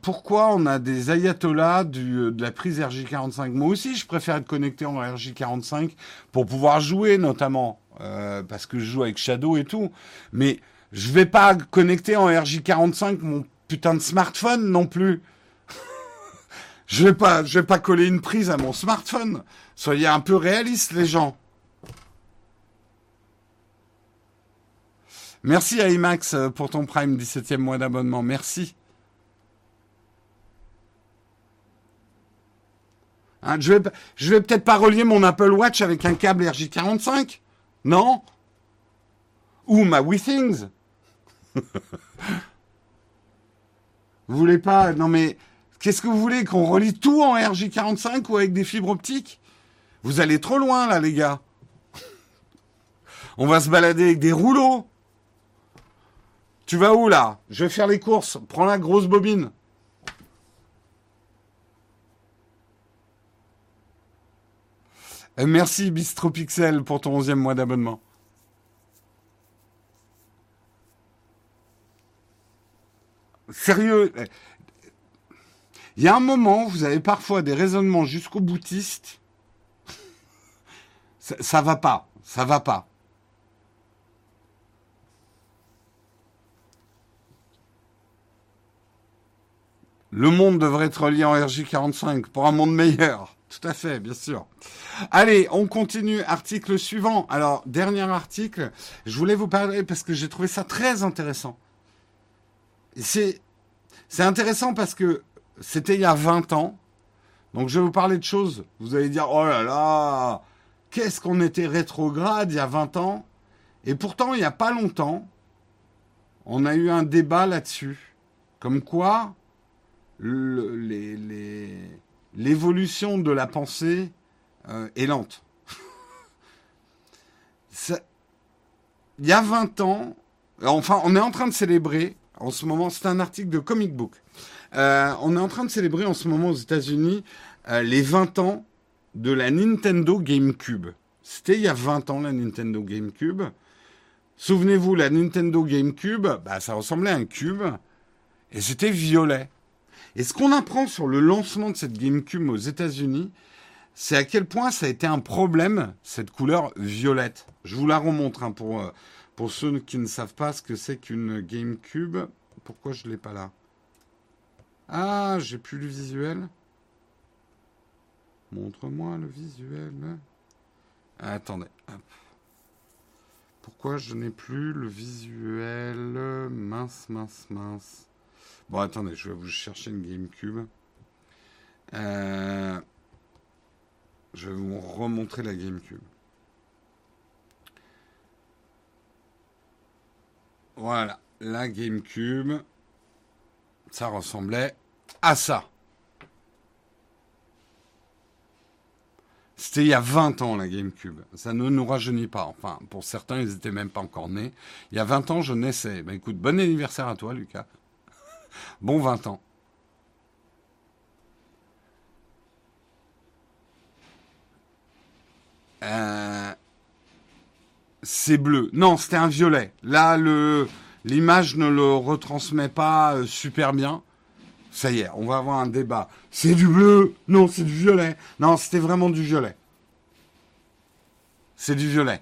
pourquoi on a des ayatollahs du, de la prise RJ45 Moi aussi, je préfère être connecté en RJ45 pour pouvoir jouer, notamment euh, parce que je joue avec Shadow et tout. Mais je vais pas connecter en RJ45 mon putain de smartphone non plus. Je vais pas, je vais pas coller une prise à mon smartphone. Soyez un peu réalistes, les gens. Merci à IMAX pour ton Prime 17e mois d'abonnement. Merci. Hein, je vais, je vais peut-être pas relier mon Apple Watch avec un câble RJ45 Non Ou ma WeThings [LAUGHS] Vous voulez pas Non mais, qu'est-ce que vous voulez Qu'on relie tout en RJ45 ou avec des fibres optiques? Vous allez trop loin là, les gars. On va se balader avec des rouleaux. Tu vas où là? Je vais faire les courses. Prends la grosse bobine. merci Bistropixel pour ton 11e mois d'abonnement. Sérieux, il y a un moment, vous avez parfois des raisonnements jusqu'au boutiste. [LAUGHS] ça, ça va pas, ça va pas. Le monde devrait être lié en RJ45 pour un monde meilleur. [LAUGHS] Tout à fait, bien sûr. Allez, on continue. Article suivant. Alors, dernier article. Je voulais vous parler parce que j'ai trouvé ça très intéressant. C'est intéressant parce que c'était il y a 20 ans. Donc, je vais vous parler de choses. Vous allez dire, oh là là, qu'est-ce qu'on était rétrograde il y a 20 ans? Et pourtant, il n'y a pas longtemps, on a eu un débat là-dessus. Comme quoi, l'évolution de la pensée euh, est lente. [LAUGHS] il y a 20 ans, enfin, on est en train de célébrer, en ce moment, c'est un article de Comic Book, euh, on est en train de célébrer en ce moment aux États-Unis euh, les 20 ans de la Nintendo GameCube. C'était il y a 20 ans la Nintendo GameCube. Souvenez-vous, la Nintendo GameCube, bah, ça ressemblait à un cube et c'était violet. Et ce qu'on apprend sur le lancement de cette GameCube aux États-Unis, c'est à quel point ça a été un problème, cette couleur violette. Je vous la remontre hein, pour, euh, pour ceux qui ne savent pas ce que c'est qu'une GameCube. Pourquoi je ne l'ai pas là? Ah, j'ai plus le visuel. Montre-moi le visuel. attendez. Pourquoi je n'ai plus le visuel? Mince, mince, mince. Bon, attendez, je vais vous chercher une GameCube. Euh, je vais vous remontrer la GameCube. Voilà, la GameCube, ça ressemblait à ça. C'était il y a 20 ans la GameCube. Ça ne nous rajeunit pas. Enfin, pour certains, ils n'étaient même pas encore nés. Il y a 20 ans, je naissais. Ben écoute, bon anniversaire à toi, Lucas. [LAUGHS] Bon 20 ans. Euh, c'est bleu. Non, c'était un violet. Là, le l'image ne le retransmet pas euh, super bien. Ça y est, on va avoir un débat. C'est du bleu. Non, c'est du violet. Non, c'était vraiment du violet. C'est du violet.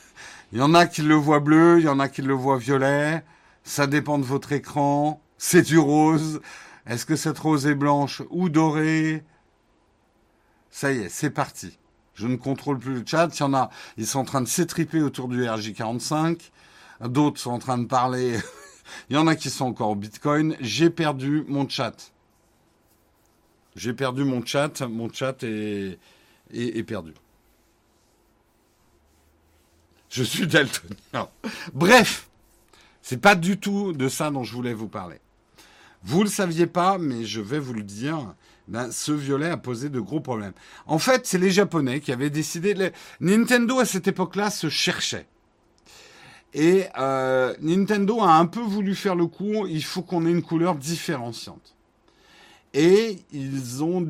[LAUGHS] Il y en a qui le voient bleu, il y en a qui le voient violet. Ça dépend de votre écran c'est du rose. Est-ce que cette rose est blanche ou dorée Ça y est, c'est parti. Je ne contrôle plus le chat. Il y en a, ils sont en train de s'étriper autour du RJ45. D'autres sont en train de parler. [LAUGHS] Il y en a qui sont encore au Bitcoin. J'ai perdu mon chat. J'ai perdu mon chat. Mon chat est, perdu. Je suis daltonien. [LAUGHS] Bref, c'est pas du tout de ça dont je voulais vous parler. Vous le saviez pas, mais je vais vous le dire. Ben, ce violet a posé de gros problèmes. En fait, c'est les Japonais qui avaient décidé. Nintendo à cette époque-là se cherchait. Et euh, Nintendo a un peu voulu faire le coup. Il faut qu'on ait une couleur différenciante. Et ils ont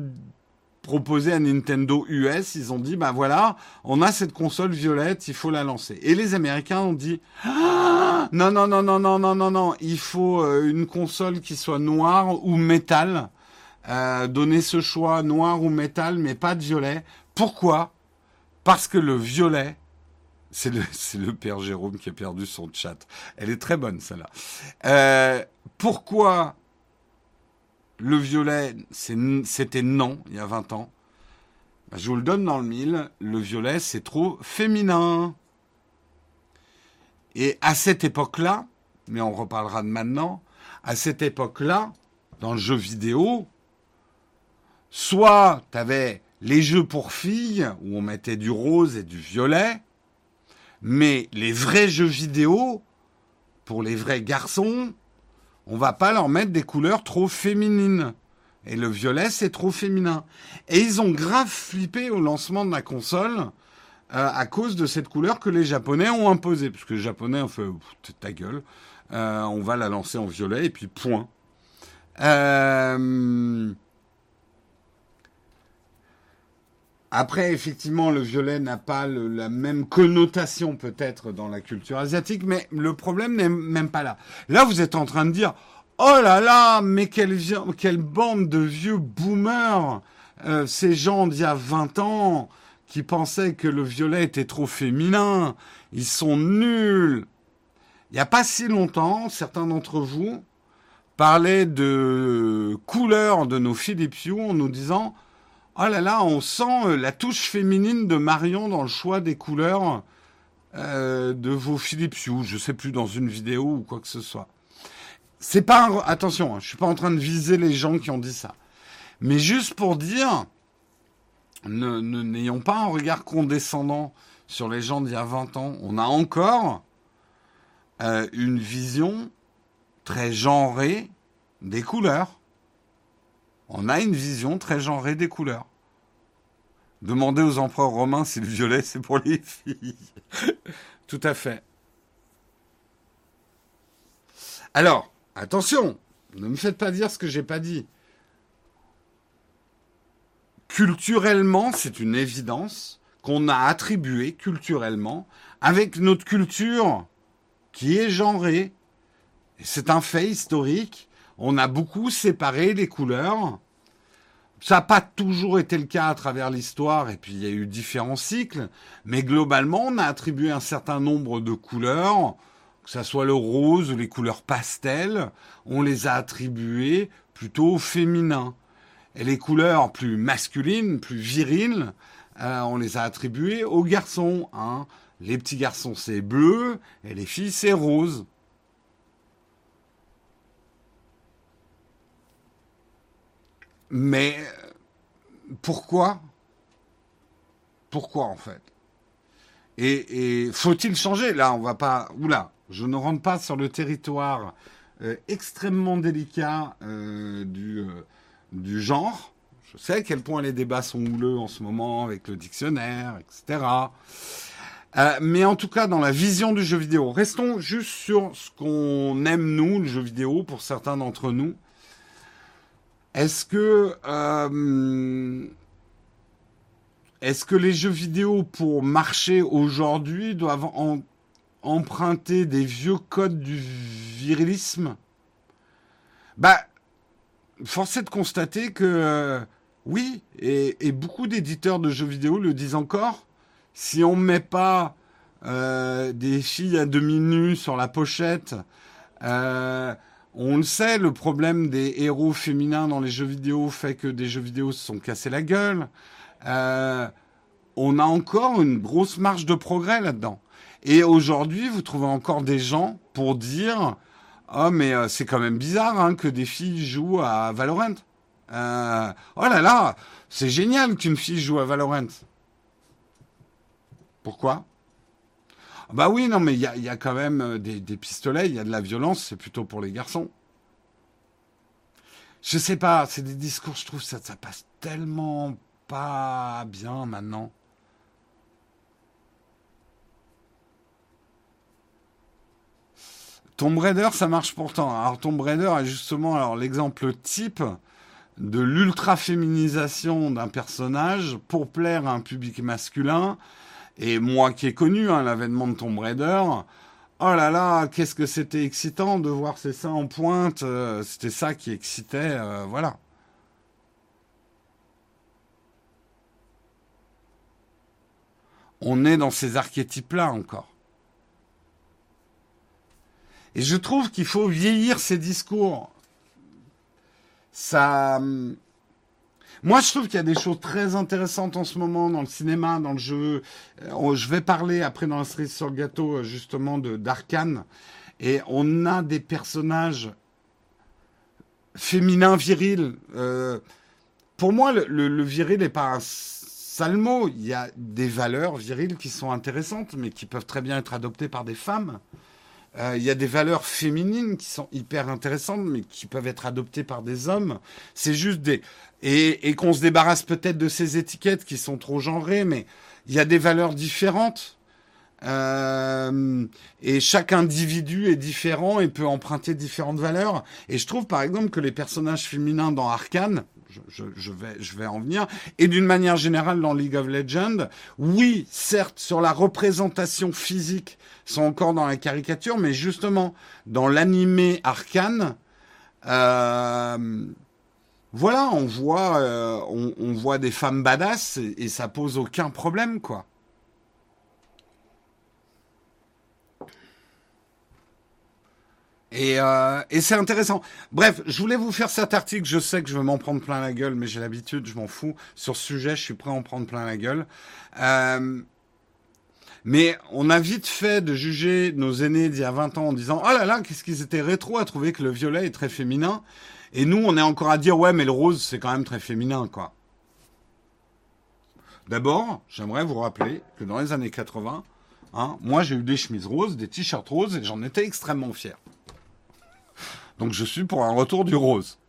proposé à Nintendo US, ils ont dit, ben voilà, on a cette console violette, il faut la lancer. Et les Américains ont dit, ah, Non, non, non, non, non, non, non, non. Il faut euh, une console qui soit noire ou métal. Euh, donner ce choix noir ou métal, mais pas de violet. Pourquoi? Parce que le violet, c'est le, père Jérôme qui a perdu son chat. Elle est très bonne, celle-là. Euh, pourquoi le violet, c'était non, il y a 20 ans? Bah, Je vous le donne dans le mille. Le violet, c'est trop féminin. Et à cette époque-là, mais on reparlera de maintenant, à cette époque-là, dans le jeu vidéo, soit tu avais les jeux pour filles, où on mettait du rose et du violet, mais les vrais jeux vidéo, pour les vrais garçons, on va pas leur mettre des couleurs trop féminines. Et le violet, c'est trop féminin. Et ils ont grave flippé au lancement de la console euh, à cause de cette couleur que les Japonais ont imposée. Parce que les Japonais ont fait ta gueule, euh, on va la lancer en violet et puis point. Euh, après, effectivement, le violet n'a pas la même connotation peut-être dans la culture asiatique, mais le problème n'est même pas là. Là, vous êtes en train de dire, oh là là, mais quelle, bande de vieux boomers, ces gens d'il y a 20 ans, qui pensaient que le violet était trop féminin. Ils sont nuls. Il n'y a pas si longtemps, certains d'entre vous parlaient de couleur de nos Philips Hue en nous disant Oh là là, on sent euh, la touche féminine de Marion dans le choix des couleurs euh, de vos Philips Hue. Je sais plus dans une vidéo ou quoi que ce soit. C'est pas attention, hein, je suis pas en train de viser les gens qui ont dit ça, mais juste pour dire n'ayons pas un regard condescendant sur les gens d'il y a 20 ans. On a encore euh, une vision très genrée des couleurs. On a une vision très genrée des couleurs. Demandez aux empereurs romains si le violet c'est pour les filles. [LAUGHS] Tout à fait. Alors, attention, ne me faites pas dire ce que j'ai pas dit. Culturellement, c'est une évidence qu'on a attribué culturellement avec notre culture qui est genrée. C'est un fait historique. On a beaucoup séparé les couleurs. Ça n'a pas toujours été le cas à travers l'histoire, et puis il y a eu différents cycles, mais globalement, on a attribué un certain nombre de couleurs, que ce soit le rose ou les couleurs pastel, on les a attribuées plutôt féminins. Et les couleurs plus masculines, plus viriles, euh, on les a attribuées aux garçons. Hein. Les petits garçons, c'est bleu, et les filles, c'est rose. Mais pourquoi? Pourquoi en fait? Et, faut-il changer? Là, on va pas. Oula, je ne rentre pas sur le territoire euh, extrêmement délicat euh, du du genre. Je sais à quel point les débats sont houleux en ce moment avec le dictionnaire, etc. Euh, mais en tout cas, dans la vision du jeu vidéo, restons juste sur ce qu'on aime nous, le jeu vidéo, pour certains d'entre nous. Est-ce que euh, est-ce que les jeux vidéo pour marcher aujourd'hui doivent emprunter des vieux codes du virilisme? Bah force est de constater que euh, oui, et, beaucoup d'éditeurs de jeux vidéo le disent encore, si on met pas euh, des filles à demi nues sur la pochette, on le sait, le problème des héros féminins dans les jeux vidéo fait que des jeux vidéo se sont cassés la gueule. on a encore une grosse marge de progrès là-dedans. Et aujourd'hui, vous trouvez encore des gens pour dire Oh, mais euh, c'est quand même bizarre hein, que des filles jouent à Valorant. Euh, oh là là, c'est génial qu'une fille joue à Valorant. Pourquoi? Bah oui, non, mais il y a, quand même euh, des, pistolets, il y a de la violence, c'est plutôt pour les garçons. Je sais pas, c'est des discours, je trouve ça, ça passe tellement pas bien maintenant. Tomb Raider, ça marche pourtant. Alors Tomb Raider est justement l'exemple type de l'ultra féminisation d'un personnage pour plaire à un public masculin. Et moi qui ai connu hein, l'avènement de Tomb Raider, oh là là, qu'est-ce que c'était excitant de voir ces seins en pointe. Euh, c'était ça qui excitait, euh, voilà. On est dans ces archétypes-là encore. Et je trouve qu'il faut vieillir ces discours. Ça. Moi, je trouve qu'il y a des choses très intéressantes en ce moment dans le cinéma, dans le jeu. Euh, je vais parler après dans la série sur le gâteau, euh, justement, de d'Arkane. Et on a des personnages féminins, virils. Euh, pour moi, le, viril n'est pas un sale mot. Il y a des valeurs viriles qui sont intéressantes, mais qui peuvent très bien être adoptées par des femmes. Il y a des valeurs féminines qui sont hyper intéressantes, mais qui peuvent être adoptées par des hommes. C'est juste des et, qu'on se débarrasse peut-être de ces étiquettes qui sont trop genrées, mais il y a des valeurs différentes. Euh, et chaque individu est différent et peut emprunter différentes valeurs. Et je trouve par exemple que les personnages féminins dans Arkane, je, vais, en venir, et d'une manière générale dans League of Legends, oui, certes, sur la représentation physique, sont encore dans la caricature, mais justement, dans l'animé Arkane, euh, voilà, on voit, euh, on, voit des femmes badass et, ça pose aucun problème, quoi. Et, euh, et c'est intéressant. Bref, je voulais vous faire cet article. Je sais que je vais m'en prendre plein la gueule, mais j'ai l'habitude, je m'en fous. Sur ce sujet, je suis prêt à en prendre plein la gueule. Euh, mais on a vite fait de juger nos aînés d'il y a 20 ans en disant « Oh là là, qu'est-ce qu'ils étaient rétro à trouver que le violet est très féminin ». Et nous, on est encore à dire, ouais, mais le rose, c'est quand même très féminin, quoi. D'abord, j'aimerais vous rappeler que dans les années 80, hein, moi j'ai eu des chemises roses, des t-shirts roses, et j'en étais extrêmement fier. Donc je suis pour un retour du rose.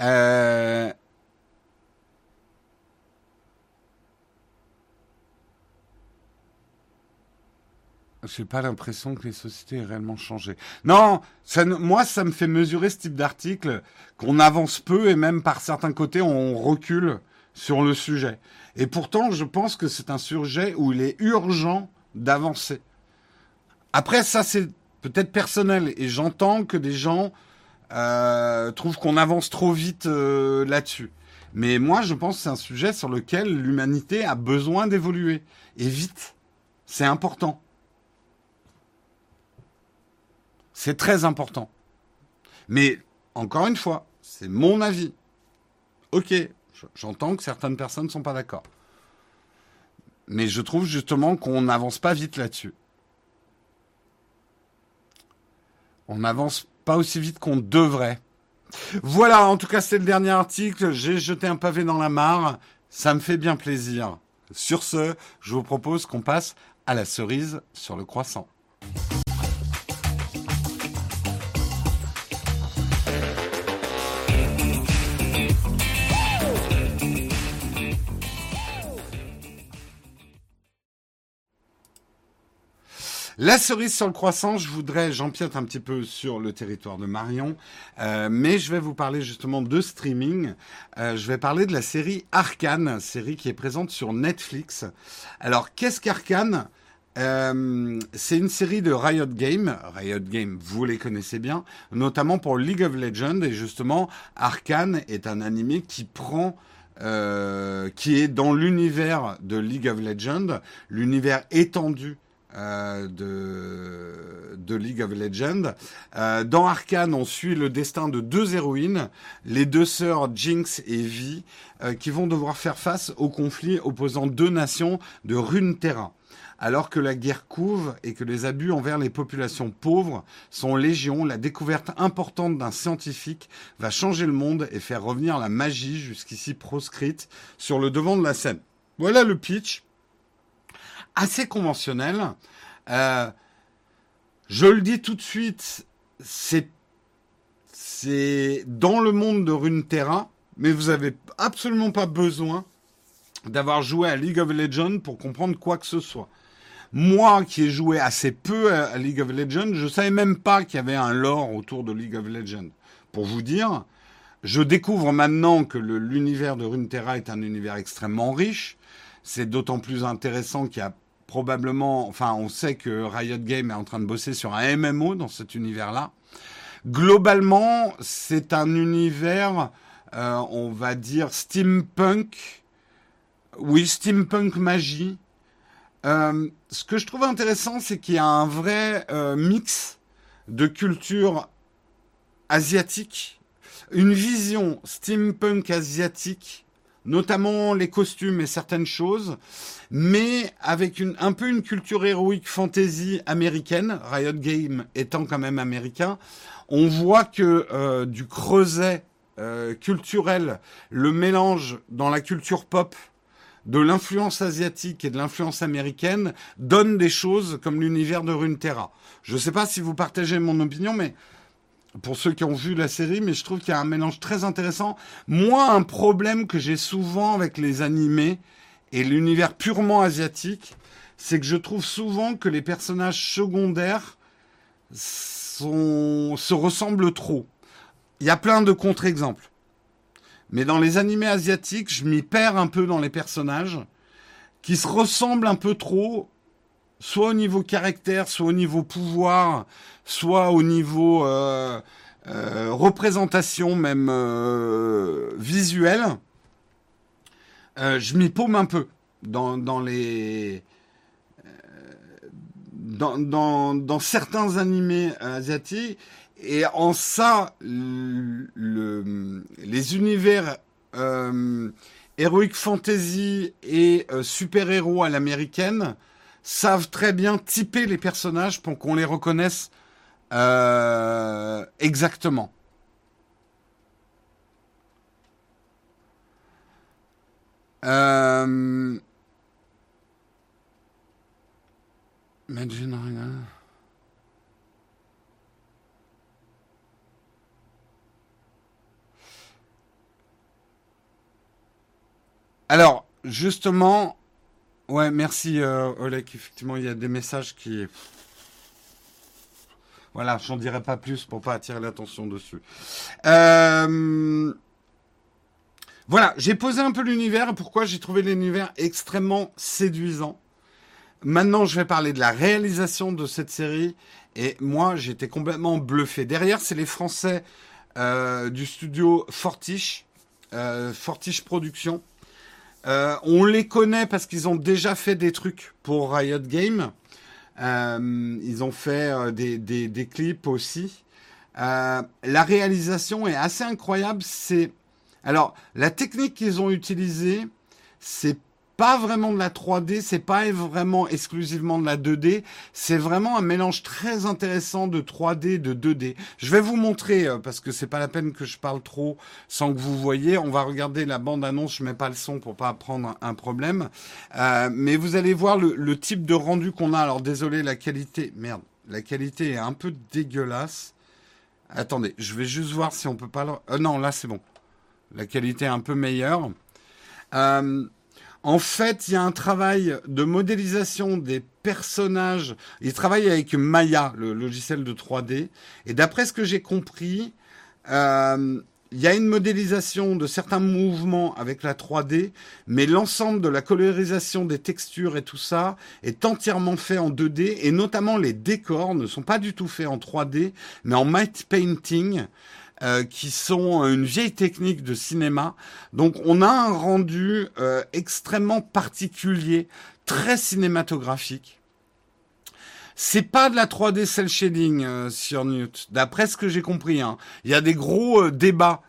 Euh, J'ai pas l'impression que les sociétés aient réellement changé. Non, moi, ça me fait mesurer ce type d'article qu'on avance peu et même par certains côtés, on recule sur le sujet. Et pourtant, je pense que c'est un sujet où il est urgent d'avancer. Après, ça, c'est peut-être personnel et j'entends que des gens euh, trouvent qu'on avance trop vite euh, là-dessus. Mais moi, je pense que c'est un sujet sur lequel l'humanité a besoin d'évoluer. Et vite. C'est important. C'est très important. Mais encore une fois, c'est mon avis. Ok, j'entends que certaines personnes ne sont pas d'accord. Mais je trouve justement qu'on n'avance pas vite là-dessus. On n'avance pas aussi vite qu'on devrait. Voilà, en tout cas, c'est le dernier article. J'ai jeté un pavé dans la mare. Ça me fait bien plaisir. Sur ce, je vous propose qu'on passe à la cerise sur le croissant. La cerise sur le croissant, je voudrais, j'empiète un petit peu sur le territoire de Marion, euh, mais je vais vous parler justement de streaming. Euh, je vais parler de la série Arcane, série qui est présente sur Netflix. Alors, qu'est-ce qu'Arcane? Euh, c'est une série de Riot Games. Riot Games, vous les connaissez bien, notamment pour League of Legends. Et justement, Arcane est un animé qui prend qui est dans l'univers de League of Legends, l'univers étendu euh, de, de, League of Legends. Euh, dans Arkane, on suit le destin de deux héroïnes, les deux sœurs Jinx et Vi, euh, qui vont devoir faire face au conflit opposant deux nations de Runeterra. Alors que la guerre couve et que les abus envers les populations pauvres sont légion, la découverte importante d'un scientifique va changer le monde et faire revenir la magie jusqu'ici proscrite sur le devant de la scène. Voilà le pitch assez conventionnel. Euh, je le dis tout de suite, c'est dans le monde de Runeterra, mais vous avez absolument pas besoin d'avoir joué à League of Legends pour comprendre quoi que ce soit. Moi, qui ai joué assez peu à League of Legends, je savais même pas qu'il y avait un lore autour de League of Legends. Pour vous dire, je découvre maintenant que l'univers de Runeterra est un univers extrêmement riche. C'est d'autant plus intéressant qu'il y a probablement, enfin, on sait que Riot Games est en train de bosser sur un MMO dans cet univers-là. Globalement, c'est un univers, euh, on va dire steampunk. Oui, steampunk magie. Euh, ce que je trouve intéressant, c'est qu'il y a un vrai euh, mix de culture asiatique, une vision steampunk asiatique notamment les costumes et certaines choses, mais avec un peu une culture héroïque fantasy américaine, Riot Game étant quand même américain, on voit que euh, du creuset euh, culturel, le mélange dans la culture pop de l'influence asiatique et de l'influence américaine donne des choses comme l'univers de Runeterra. Je ne sais pas si vous partagez mon opinion, mais pour ceux qui ont vu la série, mais je trouve qu'il y a un mélange très intéressant. Moi, un problème que j'ai souvent avec les animés et l'univers purement asiatique, c'est que je trouve souvent que les personnages secondaires se ressemblent trop. Il y a plein de contre-exemples. Mais dans les animés asiatiques, je m'y perds un peu dans les personnages qui se ressemblent un peu trop, soit au niveau caractère, soit au niveau pouvoir, soit au niveau euh, euh, représentation même euh, visuelle, je m'y paume un peu dans, certains animés asiatiques. Et en ça le, les univers heroic fantasy et super héros à l'américaine savent très bien typer les personnages pour qu'on les reconnaisse euh, exactement. Euh... Alors, justement, ouais, merci euh, Oleg. Effectivement, il y a des messages qui. Voilà, j'en dirai pas plus pour pas attirer l'attention dessus. Euh, voilà, j'ai posé un peu l'univers. Pourquoi j'ai trouvé l'univers extrêmement séduisant. Maintenant, je vais parler de la réalisation de cette série. Et moi, j'étais complètement bluffé. Derrière, c'est les Français euh, du studio Fortiche, Fortiche Productions. On les connaît parce qu'ils ont déjà fait des trucs pour Riot Games. Euh, ils ont fait euh, des, clips aussi. Euh, la réalisation est assez incroyable. C'est alors la technique qu'ils ont utilisée, c'est pas vraiment de la 3D, c'est pas vraiment exclusivement de la 2D, c'est vraiment un mélange très intéressant de 3D et de 2D. Je vais vous montrer euh, parce que c'est pas la peine que je parle trop sans que vous voyez. On va regarder la bande annonce, je mets pas le son pour pas prendre un problème, euh, mais vous allez voir le, le type de rendu qu'on a. Alors désolé, la qualité, merde, la qualité est un peu dégueulasse. Attendez, je vais juste voir si on peut pas. Le... Euh, non, là c'est bon. La qualité est un peu meilleure. Euh, en fait, il y a un travail de modélisation des personnages. Il travaille avec Maya, le logiciel de 3D. Et d'après ce que j'ai compris, euh, il y a une modélisation de certains mouvements avec la 3D, mais l'ensemble de la colorisation des textures et tout ça est entièrement fait en 2D, et notamment les décors ne sont pas du tout faits en 3D, mais en matte painting. Euh, qui sont une vieille technique de cinéma. Donc on a un rendu euh, extrêmement particulier, très cinématographique. C'est pas de la 3D cel shading euh, sur Newt, d'après ce que j'ai compris. Hein. Il y a des gros débats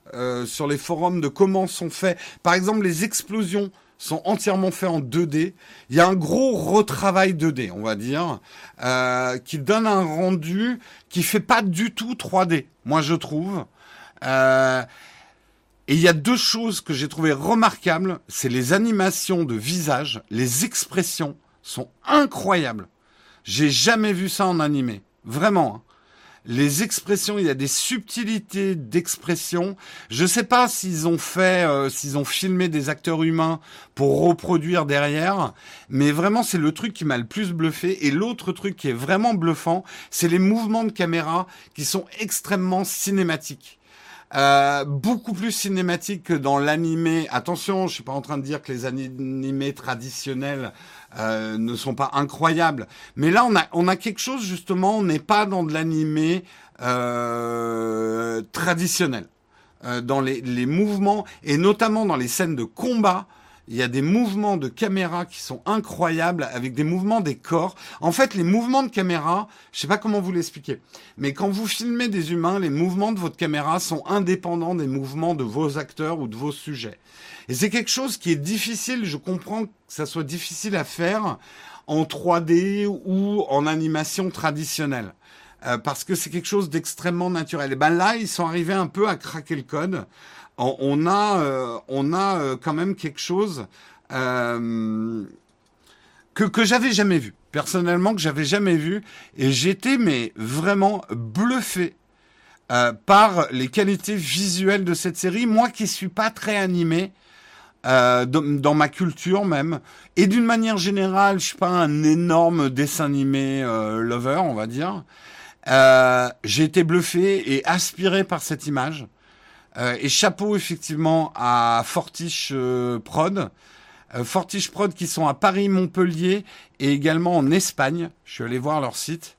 sur les forums de comment sont faits. Par exemple, les explosions sont entièrement faits en 2D. Il y a un gros retravail 2D, on va dire, qui donne un rendu qui fait pas du tout 3D, moi je trouve. Euh, et il y a deux choses que j'ai trouvées remarquables, c'est les animations de visage, les expressions sont incroyables. J'ai jamais vu ça en animé, vraiment. Hein. Les expressions, il y a des subtilités d'expression. Je sais pas s'ils ont fait, euh, s'ils ont filmé des acteurs humains pour reproduire derrière, mais vraiment c'est le truc qui m'a le plus bluffé. Et l'autre truc qui est vraiment bluffant, c'est les mouvements de caméra qui sont extrêmement cinématiques. Euh, beaucoup plus cinématique que dans l'animé. Attention, je suis pas en train de dire que les animés traditionnels euh, ne sont pas incroyables, mais là on a on a quelque chose justement. On n'est pas dans de l'animé euh, traditionnel. Euh, dans les, les mouvements et notamment dans les scènes de combat, il y a des mouvements de caméra qui sont incroyables avec des mouvements des corps. En fait, les mouvements de caméra, je sais pas comment vous l'expliquer, mais quand vous filmez des humains, les mouvements de votre caméra sont indépendants des mouvements de vos acteurs ou de vos sujets. Et c'est quelque chose qui est difficile, je comprends que ça soit difficile à faire en 3D ou en animation traditionnelle. Euh, parce que c'est quelque chose d'extrêmement naturel. Et ben là, ils sont arrivés un peu à craquer le code on, a, euh, on a euh, quand même quelque chose euh, que, que j'avais jamais vu. Personnellement, que j'avais jamais vu. Et j'étais mais vraiment bluffé par les qualités visuelles de cette série. Moi qui suis pas très animé, dans, ma culture même. Et d'une manière générale, je suis pas un énorme dessin animé lover, on va dire. j'ai été bluffé et aspiré par cette image. Euh, et chapeau effectivement à Fortiche euh, Prod. Euh, Fortiche Prod qui sont à Paris, Montpellier et également en Espagne. Je suis allé voir leur site.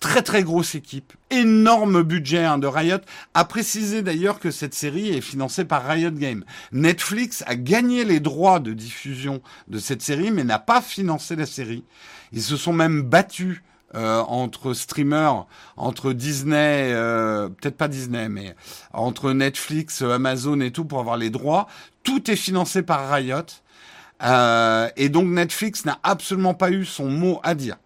Très très grosse équipe, énorme budget hein, de Riot. A précisé d'ailleurs que cette série est financée par Riot Games. Netflix a gagné les droits de diffusion de cette série, mais n'a pas financé la série. Ils se sont même battus euh, entre streamers, entre Disney, euh, peut-être pas Disney, mais entre Netflix, Amazon et tout pour avoir les droits. Tout est financé par Riot. Euh, et donc Netflix n'a absolument pas eu son mot à dire.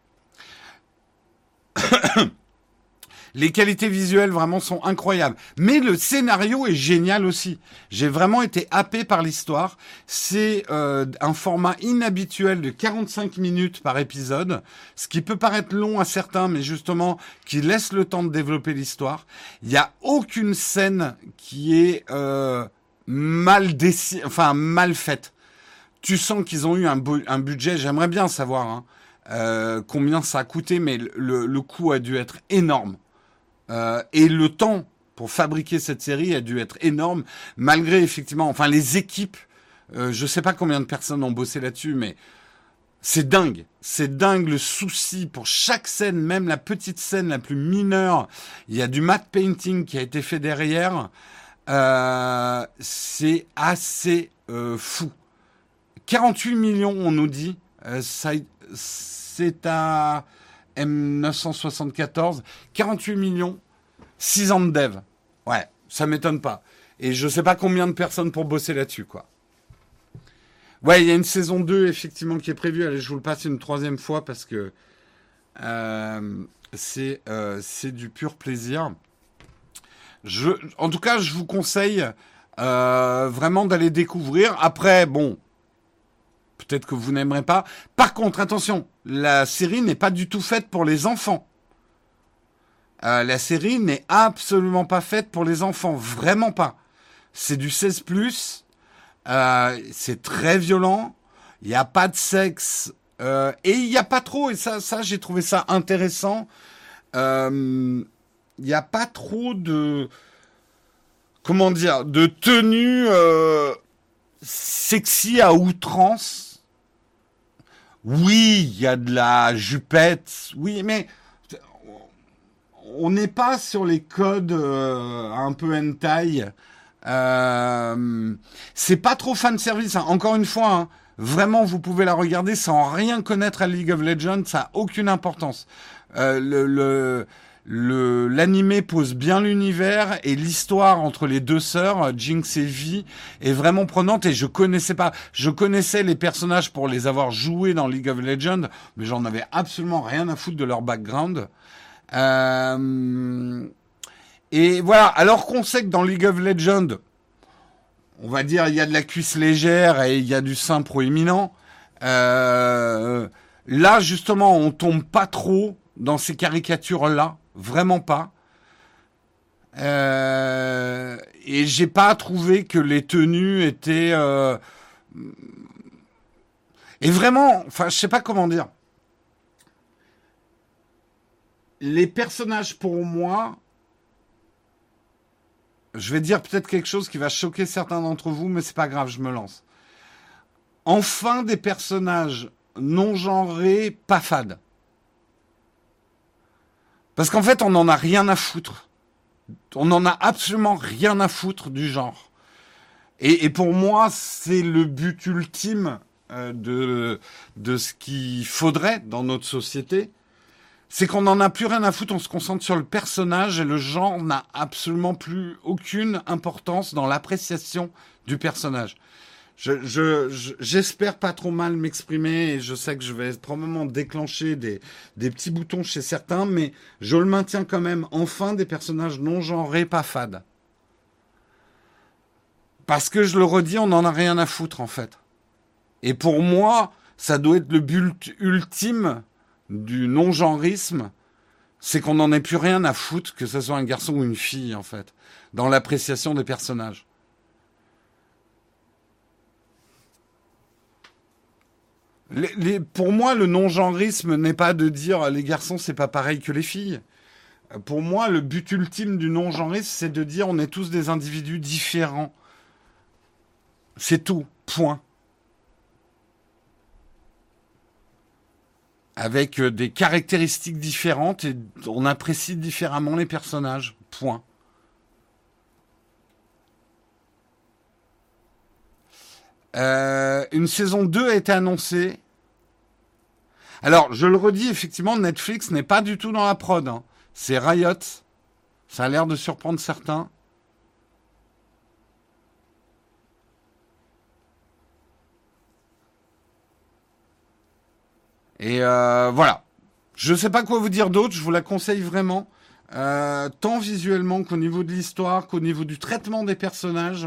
Les qualités visuelles vraiment sont incroyables. Mais le scénario est génial aussi. J'ai vraiment été happé par l'histoire. C'est euh, un format inhabituel de 45 minutes par épisode, ce qui peut paraître long à certains, mais justement qui laisse le temps de développer l'histoire. Il n'y a aucune scène qui est euh, mal enfin mal faite. Tu sens qu'ils ont eu un, budget. J'aimerais bien savoir. Hein, euh, combien ça a coûté, mais le coût a dû être énorme. Euh, et le temps pour fabriquer cette série a dû être énorme, malgré effectivement, enfin les équipes. Euh, je sais pas combien de personnes ont bossé là-dessus, mais c'est dingue. C'est dingue le souci pour chaque scène, même la petite scène la plus mineure. Il y a du matte painting qui a été fait derrière. Euh, c'est assez fou. 48 millions, on nous dit. C'est à M974, 48 millions, 6 ans de dev. Ouais, ça m'étonne pas. Et je sais pas combien de personnes pour bosser là-dessus, quoi. Ouais, il y a une saison 2, effectivement, qui est prévue. Allez, je vous le passe une troisième fois parce que euh, euh, c'est du pur plaisir. Je, en tout cas, je vous conseille euh, vraiment d'aller découvrir. Après, bon, Peut-être que vous n'aimerez pas. Par contre, attention, la série n'est pas du tout faite pour les enfants. Euh, la série n'est absolument pas faite pour les enfants, vraiment pas. C'est du 16 plus. Euh, c'est très violent. Il n'y a pas de sexe euh, et il n'y a pas trop. Et ça, ça, j'ai trouvé ça intéressant. Il n'y a pas trop de comment dire de tenue sexy à outrance oui, il y a de la jupette, oui, mais on n'est pas sur les codes euh, un peu hentai. Euh, c'est pas trop fan service. Hein. Encore une fois, hein, vraiment, vous pouvez la regarder sans rien connaître à League of Legends. Ça a aucune importance. Euh, le, le l'animé pose bien l'univers et l'histoire entre les deux sœurs, Jinx et Vi, est vraiment prenante et je connaissais pas, je connaissais les personnages pour les avoir joués dans League of Legends, mais j'en avais absolument rien à foutre de leur background. Euh, et voilà, alors qu'on sait que dans League of Legends, on va dire il y a de la cuisse légère et il y a du sein proéminent. Euh, là justement, on tombe pas trop dans ces caricatures là vraiment pas. Euh, et j'ai pas trouvé que les tenues étaient euh, et vraiment, enfin, je sais pas comment dire. Les personnages pour moi je vais dire peut-être quelque chose qui va choquer certains d'entre vous, mais c'est pas grave, je me lance. Enfin des personnages non genrés, pas fades. Parce qu'en fait, on n'en a rien à foutre. On n'en a absolument rien à foutre du genre. Et, pour moi, c'est le but ultime euh, de, de ce qu'il faudrait dans notre société. C'est qu'on n'en a plus rien à foutre, on se concentre sur le personnage et le genre n'a absolument plus aucune importance dans l'appréciation du personnage je, j'espère pas trop mal m'exprimer et je sais que je vais probablement déclencher des, des petits boutons chez certains, mais je le maintiens quand même. Enfin, des personnages non genrés, pas fades. Parce que je le redis, on n'en a rien à foutre en fait. Et pour moi, ça doit être le but ultime du non-genrisme, c'est qu'on n'en ait plus rien à foutre, que ce soit un garçon ou une fille en fait, dans l'appréciation des personnages. Pour moi, le non-genrisme n'est pas de dire les garçons, c'est pas pareil que les filles. Pour moi, le but ultime du non-genrisme, c'est de dire on est tous des individus différents. C'est tout. Point. Avec euh, des caractéristiques différentes et on apprécie différemment les personnages. Point. Euh, une saison 2 a été annoncée. Alors, je le redis, effectivement, Netflix n'est pas du tout dans la prod. Hein. C'est Riot. Ça a l'air de surprendre certains. Et euh, voilà. Je ne sais pas quoi vous dire d'autre. Je vous la conseille vraiment. Euh, tant visuellement qu'au niveau de l'histoire, qu'au niveau du traitement des personnages.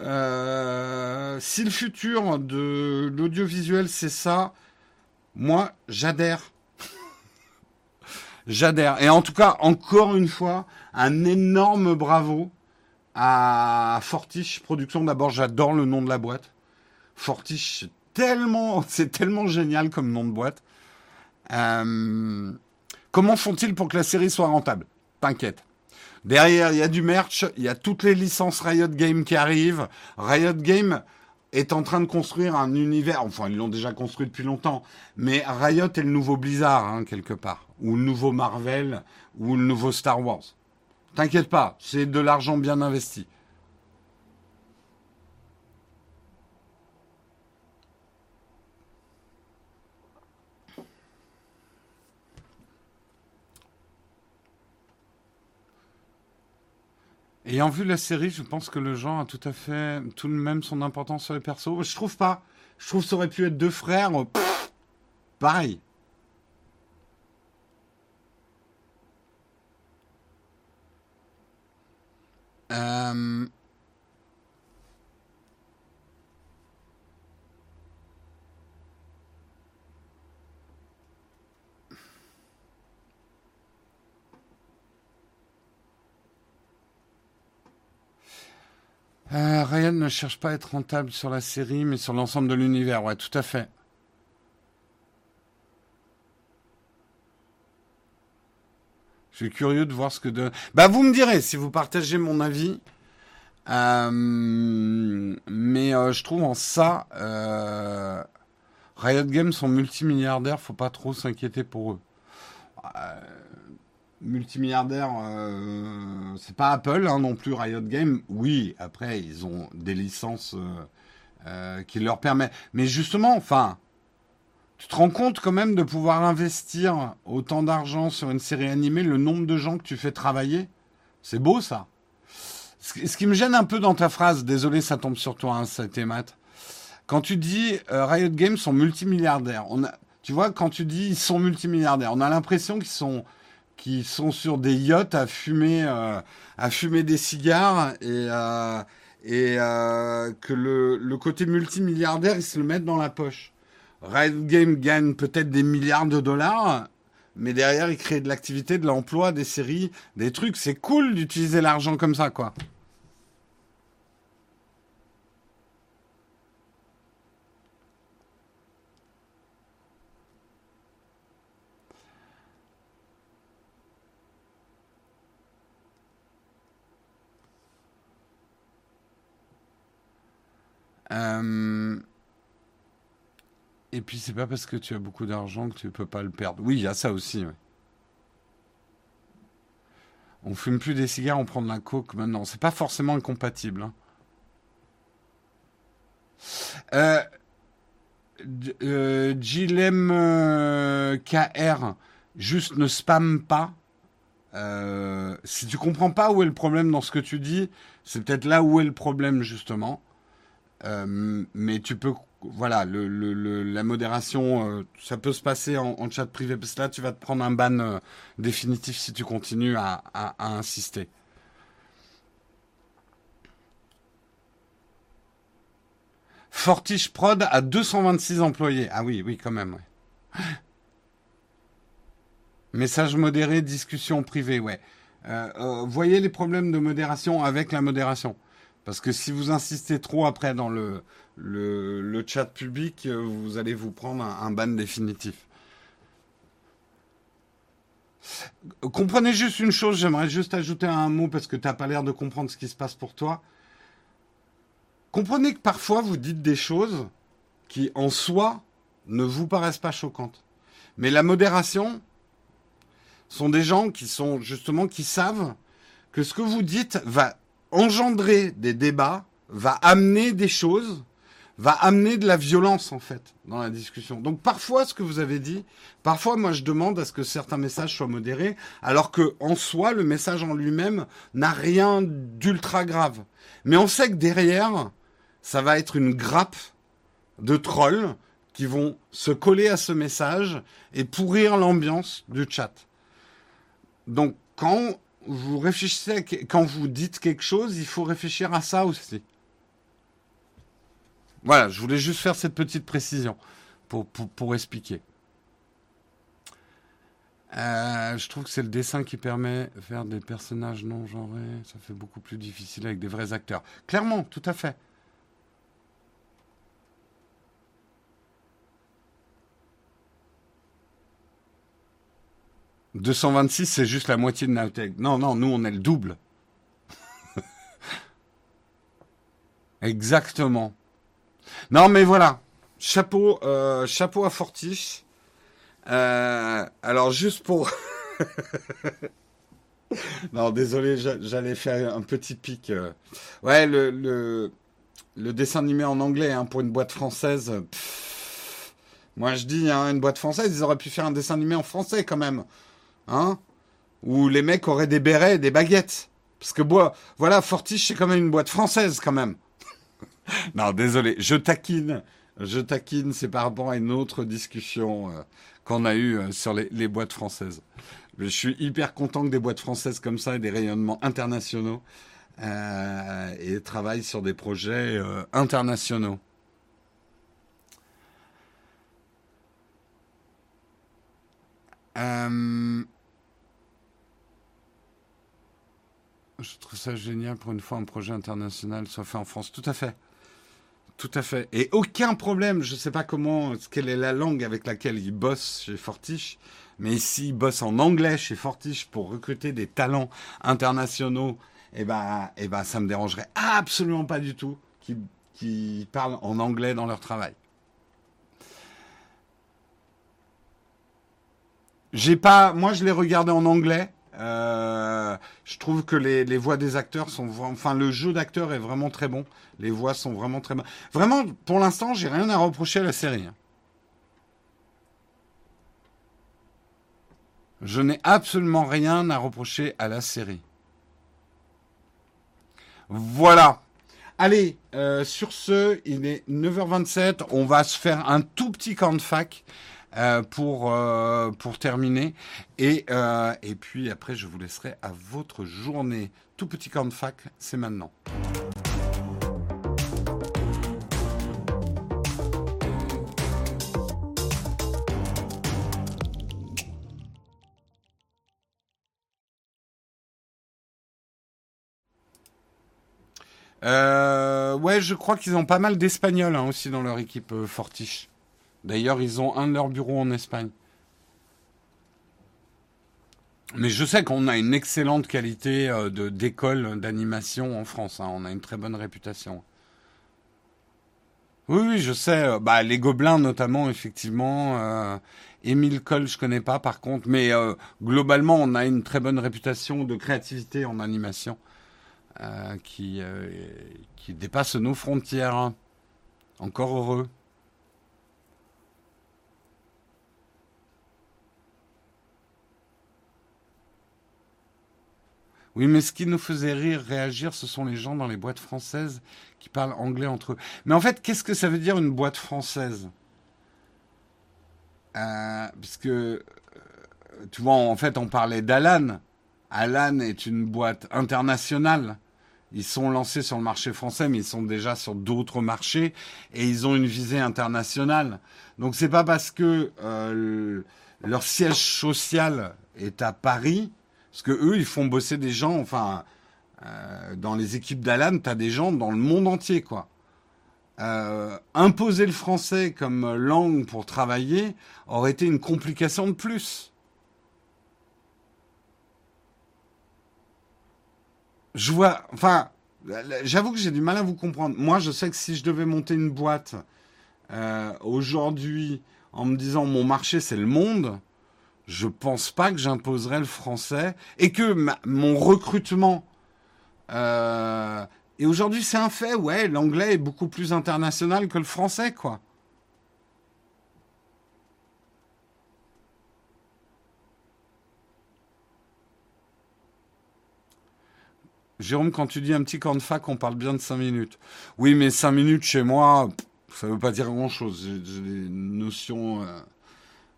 Euh, si le futur de l'audiovisuel c'est ça, moi j'adhère. [LAUGHS] j'adhère. Et en tout cas, encore une fois, un énorme bravo à Fortiche Productions. D'abord, j'adore le nom de la boîte. Fortiche, tellement, [LAUGHS] c'est tellement génial comme nom de boîte. Euh, comment font-ils pour que la série soit rentable? T'inquiète. Derrière, il y a du merch, il y a toutes les licences Riot Games qui arrivent. Riot Games est en train de construire un univers, enfin ils l'ont déjà construit depuis longtemps, mais Riot est le nouveau Blizzard, hein, quelque part, ou le nouveau Marvel, ou le nouveau Star Wars. T'inquiète pas, c'est de l'argent bien investi. Ayant vu la série, je pense que le genre a tout à fait tout de même son importance sur les persos. Je trouve pas. Je trouve que ça aurait pu être deux frères. Pareil. Euh, Euh, ne cherche pas à être rentable sur la série, mais sur l'ensemble de l'univers. Ouais, tout à fait. Je suis curieux de voir ce que de. Bah, vous me direz si vous partagez mon avis. Euh, mais euh, je trouve en ça, Riot Games sont multimilliardaires, faut pas trop s'inquiéter pour eux multimilliardaire, euh, c'est pas Apple hein, non plus, Riot Games. Oui, après, ils ont des licences euh, euh, qui leur permettent. Mais justement, enfin, tu te rends compte quand même de pouvoir investir autant d'argent sur une série animée, le nombre de gens que tu fais travailler? C'est beau ça. Ce qui me gêne un peu dans ta phrase, désolé, ça tombe sur toi, hein, c'était Matt. Quand tu dis Riot Games sont multimilliardaires, tu vois, quand tu dis ils sont multimilliardaires, on a l'impression qu'ils sont qui sont sur des yachts à fumer, euh, à fumer des cigares et, euh, euh, que le, le, côté multimilliardaire, ils se le mettent dans la poche. Riot Game gagne peut-être des milliards de dollars, mais derrière, ils créent de l'activité, de l'emploi, des séries, des trucs. C'est cool d'utiliser l'argent comme ça, quoi. Euh, et puis c'est pas parce que tu as beaucoup d'argent que tu peux pas le perdre. Oui, il y a ça aussi. On fume plus des cigares, on prend de la coke maintenant. C'est pas forcément incompatible. Hein. Euh, euh, juste ne spamme pas. Si tu comprends pas où est le problème dans ce que tu dis, c'est peut-être là où est le problème justement. Euh, mais tu peux, voilà, la modération, ça peut se passer en, chat privé parce que là, tu vas te prendre un ban définitif si tu continues à insister. Fortiche Prod a 226 employés. Ah oui, oui, quand même. [GASPS] Message modéré, discussion privée, ouais. Euh, euh, voyez les problèmes de modération avec la modération. Parce que si vous insistez trop après dans le, le, chat public, euh, vous allez vous prendre un, ban définitif. Comprenez juste une chose, j'aimerais juste ajouter un mot parce que tu n'as pas l'air de comprendre ce qui se passe pour toi. Comprenez que parfois vous dites des choses qui en soi ne vous paraissent pas choquantes. Mais la modération sont des gens qui sont justement qui savent que ce que vous dites va engendrer des débats, va amener des choses, va amener de la violence en fait dans la discussion. Donc parfois ce que vous avez dit, parfois moi je demande à ce que certains messages soient modérés, alors que en soi le message en lui-même n'a rien d'ultra grave. Mais on sait que derrière ça va être une grappe de trolls qui vont se coller à ce message et pourrir l'ambiance du chat. Donc, quand vous réfléchissez, quand vous dites quelque chose, il faut réfléchir à ça aussi. Voilà, je voulais juste faire cette petite précision pour, pour, expliquer. Euh, je trouve que c'est le dessin qui permet de faire des personnages non genrés. Ça fait beaucoup plus difficile avec des vrais acteurs. Clairement, tout à fait. 226, c'est juste la moitié de Nowtech. Non, non, nous, on est le double. [LAUGHS] Exactement. Non, mais voilà. Chapeau, euh, chapeau à Fortiche. Euh, alors, juste pour... [LAUGHS] non, désolé, j'allais faire un petit pic. Euh. Ouais, le, dessin animé en anglais hein, pour une boîte française. moi, je dis, hein, une boîte française, ils auraient pu faire un dessin animé en français quand même hein, où les mecs auraient des bérets et des baguettes. Parce que bois, voilà, Fortiche, c'est quand même une boîte française, quand même. [LAUGHS] non, désolé, je taquine. Je taquine, c'est par rapport à une autre discussion euh, qu'on a eue euh, sur les, boîtes françaises. Je suis hyper content que des boîtes françaises comme ça aient des rayonnements internationaux euh, et travaillent sur des projets internationaux. Je trouve ça génial pour une fois un projet international soit fait en France. Tout à fait. Tout à fait. Et aucun problème. Je ne sais pas comment, quelle est la langue avec laquelle ils bossent chez Fortiche. Mais s'ils bossent en anglais chez Fortiche pour recruter des talents internationaux, eh ben, eh ben, ça me dérangerait absolument pas du tout qu'ils parlent en anglais dans leur travail. J'ai pas, moi je l'ai regardé en anglais. Euh, je trouve que les, voix des acteurs sont, enfin, le jeu d'acteur est vraiment très bon. Les voix sont vraiment très bonnes. Vraiment, pour l'instant, j'ai rien à reprocher à la série. Hein. Je n'ai absolument rien à reprocher à la série. Voilà. Allez, euh, sur ce, il est 9h27. On va se faire un tout petit camp de fac. Euh, pour, euh, pour terminer. Et, euh, et puis après, je vous laisserai à votre journée. Tout petit camp c'est maintenant. ouais, je crois qu'ils ont pas mal d'Espagnols hein, aussi dans leur équipe Fortiche. D'ailleurs, ils ont un de leurs bureaux en Espagne. Mais je sais qu'on a une excellente qualité euh, d'école d'animation en France. Hein. On a une très bonne réputation. Oui, oui, je sais. Bah, les Gobelins, notamment, effectivement. Euh, Émile Cole, je connais pas, par contre. Mais euh, globalement, on a une très bonne réputation de créativité en animation euh, qui, qui dépasse nos frontières. Encore heureux. Oui, mais ce qui nous faisait rire, réagir, ce sont les gens dans les boîtes françaises qui parlent anglais entre eux. Mais en fait, qu'est-ce que ça veut dire une boîte française? Euh, Puisque, euh, tu vois, en fait, on parlait d'Alan. Alan est une boîte internationale. Ils sont lancés sur le marché français, mais ils sont déjà sur d'autres marchés et ils ont une visée internationale. Donc c'est pas parce que euh, leur siège social est à Paris parce que eux, ils font bosser des gens, enfin, euh, dans les équipes d'Alan, tu as des gens dans le monde entier, quoi. Euh, imposer le français comme langue pour travailler aurait été une complication de plus. Je vois, enfin, j'avoue que j'ai du mal à vous comprendre. Moi, je sais que si je devais monter une boîte euh, aujourd'hui en me disant mon marché c'est le monde, je pense pas que j'imposerais le français et que mon recrutement. Euh, et aujourd'hui, c'est un fait, ouais, l'anglais est beaucoup plus international que le français, quoi. Jérôme, quand tu dis un petit camp de fac, on parle bien de 5 minutes. Oui, mais 5 minutes chez moi, ça veut pas dire grand-chose. J'ai des notions... Euh,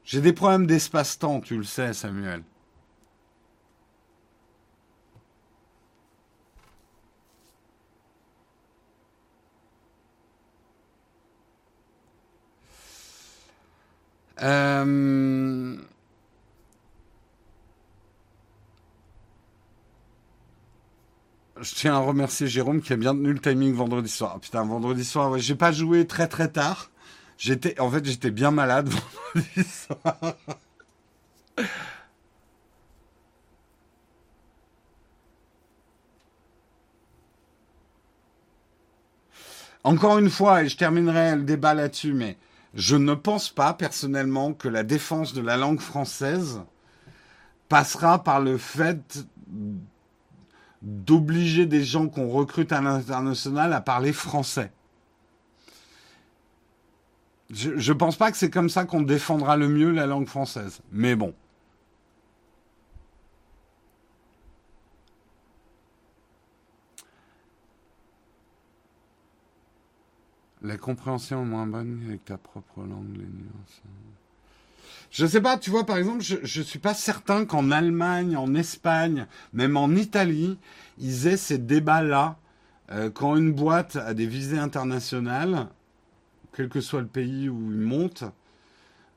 j'ai des problèmes d'espace-temps, tu le sais, Samuel. Euh, je tiens à remercier Jérôme qui a bien tenu le timing vendredi soir. Ah, putain, vendredi soir, j'ai pas joué très très tard. J'étais, en fait, j'étais bien malade. [LAUGHS] Encore une fois, et je terminerai le débat là-dessus, mais je ne pense pas personnellement que la défense de la langue française passera par le fait d'obliger des gens qu'on recrute à l'international à parler français. Je, ne pense pas que c'est comme ça qu'on défendra le mieux la langue française. Mais bon. La compréhension est moins bonne avec ta propre langue, les nuances. Je sais pas, tu vois, par exemple, je, ne suis pas certain qu'en Allemagne, en Espagne, même en Italie, ils aient ces débats-là. Euh, quand une boîte a des visées internationales, quel que soit le pays où il monte,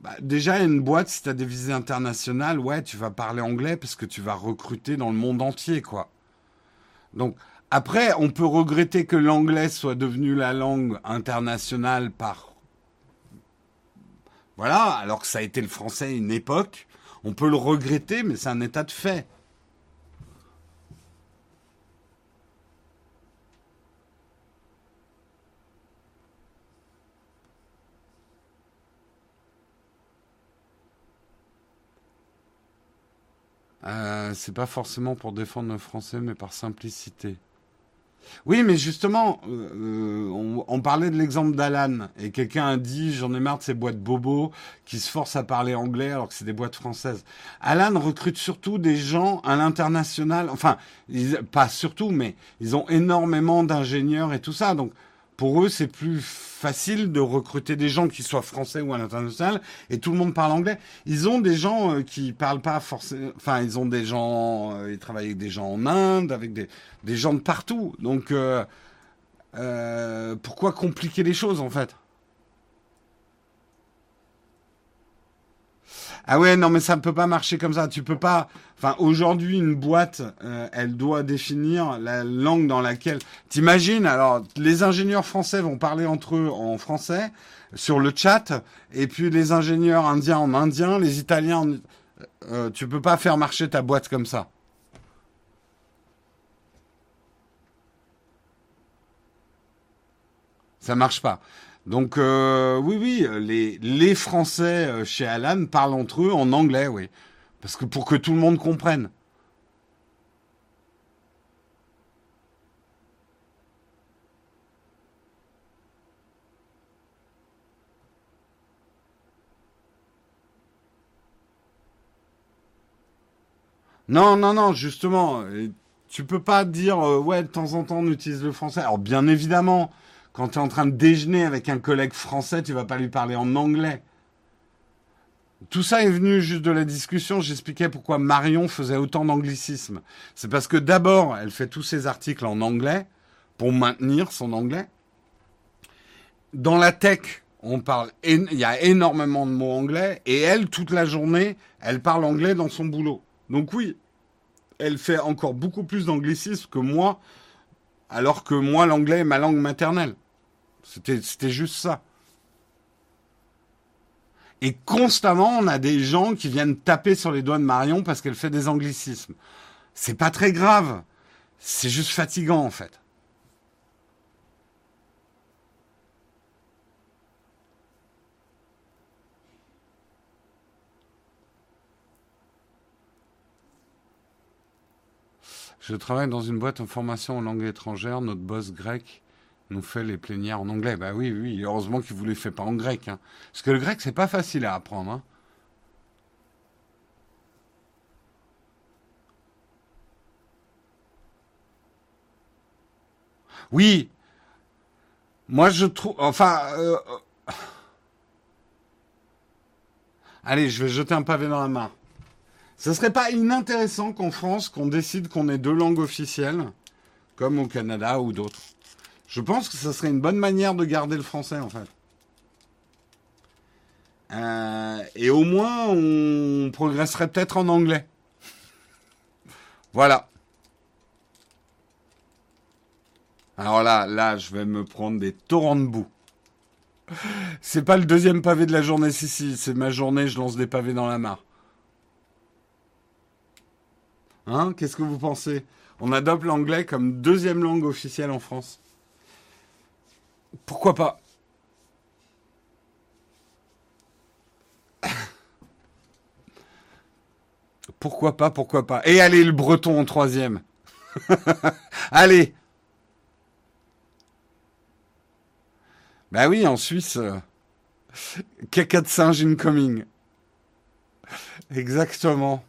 bah, déjà, une boîte, si tu as des visées internationales, ouais, tu vas parler anglais parce que tu vas recruter dans le monde entier, quoi. Donc, après, on peut regretter que l'anglais soit devenu la langue internationale par. Voilà, alors que ça a été le français à une époque. On peut le regretter, mais c'est un état de fait. Euh, c'est pas forcément pour défendre le français, mais par simplicité. Oui, mais justement, euh, euh, on, parlait de l'exemple d'Alan, et quelqu'un a dit j'en ai marre de ces boîtes bobos qui se forcent à parler anglais alors que c'est des boîtes françaises. Alan recrute surtout des gens à l'international, enfin, pas surtout, mais ils ont énormément d'ingénieurs et tout ça, donc pour eux, c'est plus facile de recruter des gens qui soient français ou à l'international et tout le monde parle anglais. Ils ont des gens euh, qui parlent pas forcément, enfin, ils ont des gens, euh, ils travaillent avec des gens en Inde, avec des, gens de partout. Donc, euh, pourquoi compliquer les choses en fait? Ah ouais, non, mais ça ne peut pas marcher comme ça. Tu peux pas. Enfin, aujourd'hui, une boîte, euh, elle doit définir la langue dans laquelle. T'imagines Alors, les ingénieurs français vont parler entre eux en français sur le chat, et puis les ingénieurs indiens en indien, les Italiens. En... Euh, tu peux pas faire marcher ta boîte comme ça. Ça marche pas. Donc euh, oui, oui, les, les Français euh, chez Alan parlent entre eux en anglais, oui. Parce que pour que tout le monde comprenne. Non, non, non, justement, euh, tu peux pas dire ouais de temps en temps on utilise le français. Alors bien évidemment, quand tu es en train de déjeuner avec un collègue français, tu vas pas lui parler en anglais. Tout ça est venu juste de la discussion. J'expliquais pourquoi Marion faisait autant d'anglicisme. C'est parce que d'abord, elle fait tous ses articles en anglais pour maintenir son anglais. Dans la tech, on parle, il y a énormément de mots anglais et elle, toute la journée, elle parle anglais dans son boulot. Donc oui, elle fait encore beaucoup plus d'anglicisme que moi, alors que moi, l'anglais est ma langue maternelle. C'était juste ça. Et constamment, on a des gens qui viennent taper sur les doigts de Marion parce qu'elle fait des anglicismes. C'est pas très grave. C'est juste fatigant, en fait. Je travaille dans une boîte en formation en langue étrangère. Notre boss grec nous fait les plénières en anglais. Bah oui, oui, heureusement qu'il vous les fait pas en grec. Hein. Parce que le grec, c'est pas facile à apprendre. Hein. Oui. Moi, je trouve... Enfin... Euh, euh, allez, je vais jeter un pavé dans la main. Ce serait pas inintéressant qu'en France, qu'on décide qu'on ait deux langues officielles, comme au Canada ou d'autres. Je pense que ce serait une bonne manière de garder le français, en fait. Euh, et au moins, on progresserait peut-être en anglais. voilà. Alors là, là, je vais me prendre des torrents de boue. C'est pas le deuxième pavé de la journée, si, si, c'est ma journée, je lance des pavés dans la mare. Hein Qu'est-ce que vous pensez? On adopte l'anglais comme deuxième langue officielle en France. Pourquoi pas? [LAUGHS] Pourquoi pas, pourquoi pas? Et allez, le breton en troisième. [LAUGHS] allez Bah oui, en Suisse, euh, [LAUGHS] caca de singe incoming. Exactement.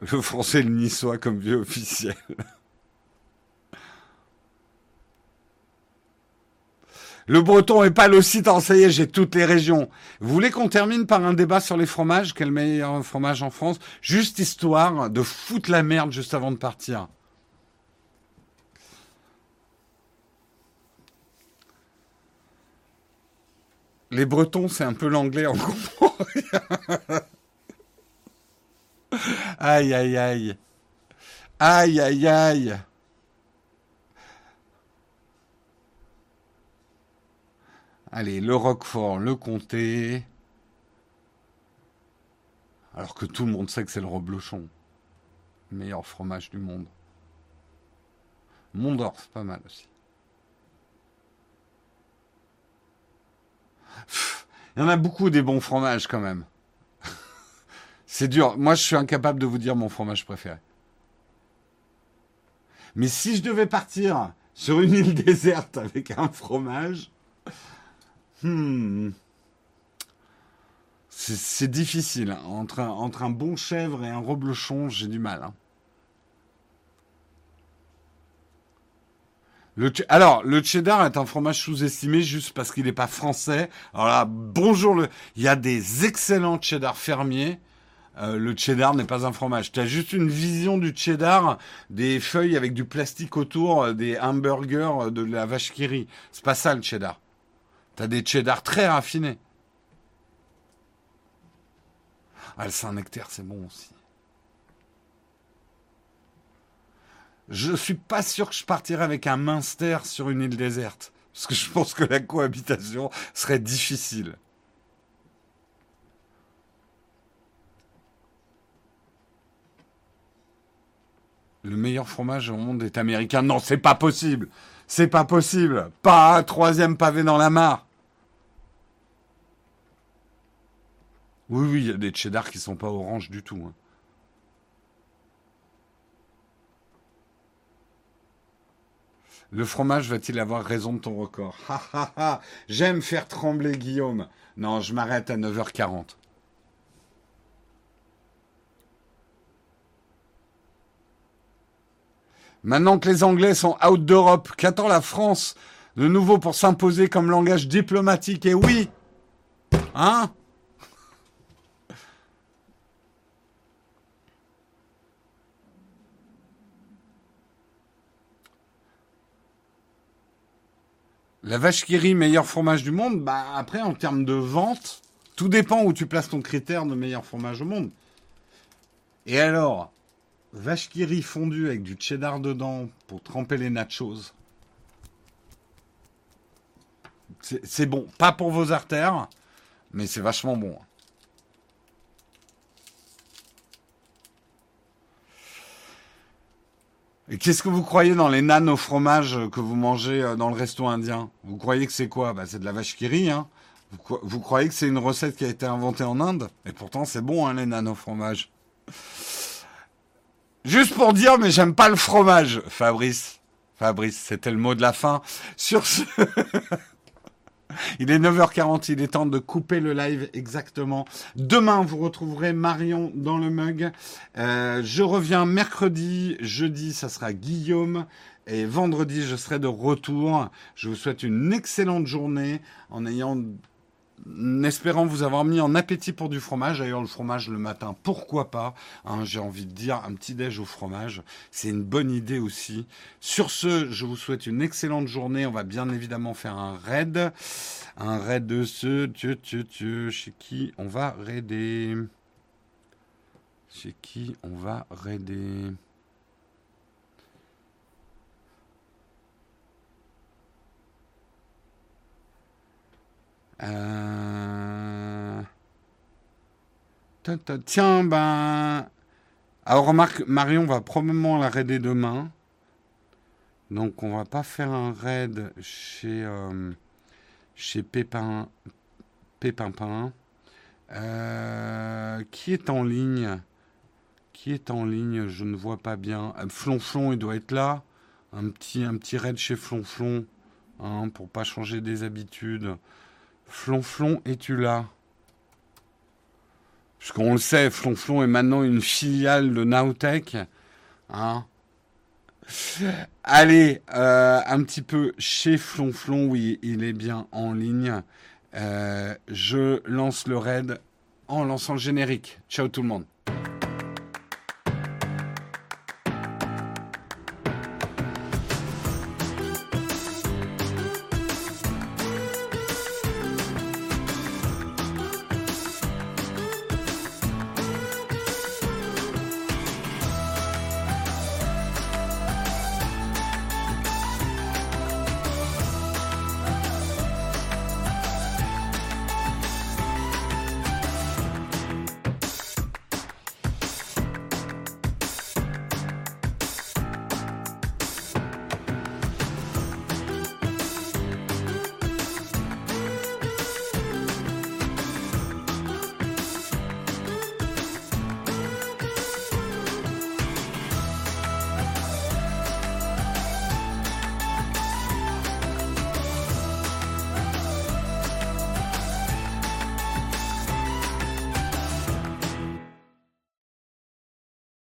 Le français le niçois comme vieux officiel. Le breton est pas ça y est, j'ai toutes les régions. Vous voulez qu'on termine par un débat sur les fromages? Quel meilleur fromage en France? Juste histoire de foutre la merde juste avant de partir. Les bretons, c'est un peu l'anglais, on [LAUGHS] comprend Aïe, aïe, aïe. Aïe, aïe, aïe. Allez, le Roquefort, le Comté. Alors que tout le monde sait que c'est le Reblochon. Meilleur fromage du monde. Mondor, c'est pas mal aussi. Il y en a beaucoup des bons fromages quand même. C'est dur. Moi, je suis incapable de vous dire mon fromage préféré. Mais si je devais partir sur une île [LAUGHS] déserte avec un fromage, hmm, c'est difficile. Entre un, bon chèvre et un reblochon, j'ai du mal. Hein. Alors, le cheddar est un fromage sous-estimé juste parce qu'il n'est pas français. Alors là, bonjour. Le... Il y a des excellents cheddar fermiers euh, le cheddar n'est pas un fromage. Tu as juste une vision du cheddar, des feuilles avec du plastique autour, euh, des hamburgers euh, de la vache qui rit. C'est pas ça le cheddar. Tu as des cheddar très raffinés. Ah, le Saint-Nectaire, c'est bon aussi. Je suis pas sûr que je partirais avec un Minster sur une île déserte. Parce que je pense que la cohabitation serait difficile. Le meilleur fromage au monde est américain. Non, c'est pas possible. C'est pas possible. Pas un troisième pavé dans la mare. Oui, oui, il y a des cheddar qui sont pas orange du tout. Hein. Le fromage va-t-il avoir raison de ton record? J'aime faire trembler Guillaume. Non, je m'arrête à 9h40. Maintenant que les Anglais sont out d'Europe, qu'attend la France de nouveau pour s'imposer comme langage diplomatique? Et oui! Hein? La vache qui rit, meilleur fromage du monde, bah après en termes de vente, tout dépend où tu places ton critère de meilleur fromage au monde. Et alors, vache qui rit fondue avec du cheddar dedans pour tremper les nachos. C'est bon, pas pour vos artères, mais c'est vachement bon. Et qu'est-ce que vous croyez dans les nanes au fromage que vous mangez euh, dans le resto indien? Vous croyez que c'est quoi? Bah, C'est de la vache qui rit. Vous, croyez que c'est une recette qui a été inventée en Inde? Et pourtant, c'est bon, hein, les nanes au fromage. Juste pour dire, mais j'aime pas le fromage, Fabrice. Fabrice, c'était le mot de la fin. Sur ce... [LAUGHS] Il est 9h40, il est temps de couper le live exactement. Demain, vous retrouverez Marion dans le mug. Euh, je reviens mercredi, jeudi, ça sera Guillaume. Et vendredi, je serai de retour. Je vous souhaite une excellente journée en ayant espérant vous avoir mis en appétit pour du fromage. D'ailleurs, le fromage le matin, pourquoi pas hein, J'ai envie de dire un petit déj au fromage. C'est une bonne idée aussi. Sur ce, je vous souhaite une excellente journée. On va bien évidemment faire un raid. Un raid de ce... Dieu, Dieu, Dieu. Chez qui on va raider? Chez qui on va raider? Euh, tiens, ben. Alors remarque, Marion va probablement la raider demain. Donc on va pas faire un raid chez, euh, chez Pépin, Pépinpin. Euh, qui est en ligne? Qui est en ligne? Je ne vois pas bien. Flonflon, il doit être là. Un petit, un petit raid chez Flonflon. Hein, pour pas changer des habitudes. Flonflon, es-tu là? Puisqu'on le sait, Flonflon est maintenant une filiale de Naotech. Hein Allez, euh, un petit peu chez Flonflon, oui, il est bien en ligne. Euh, je lance le raid en lançant le générique. Ciao tout le monde.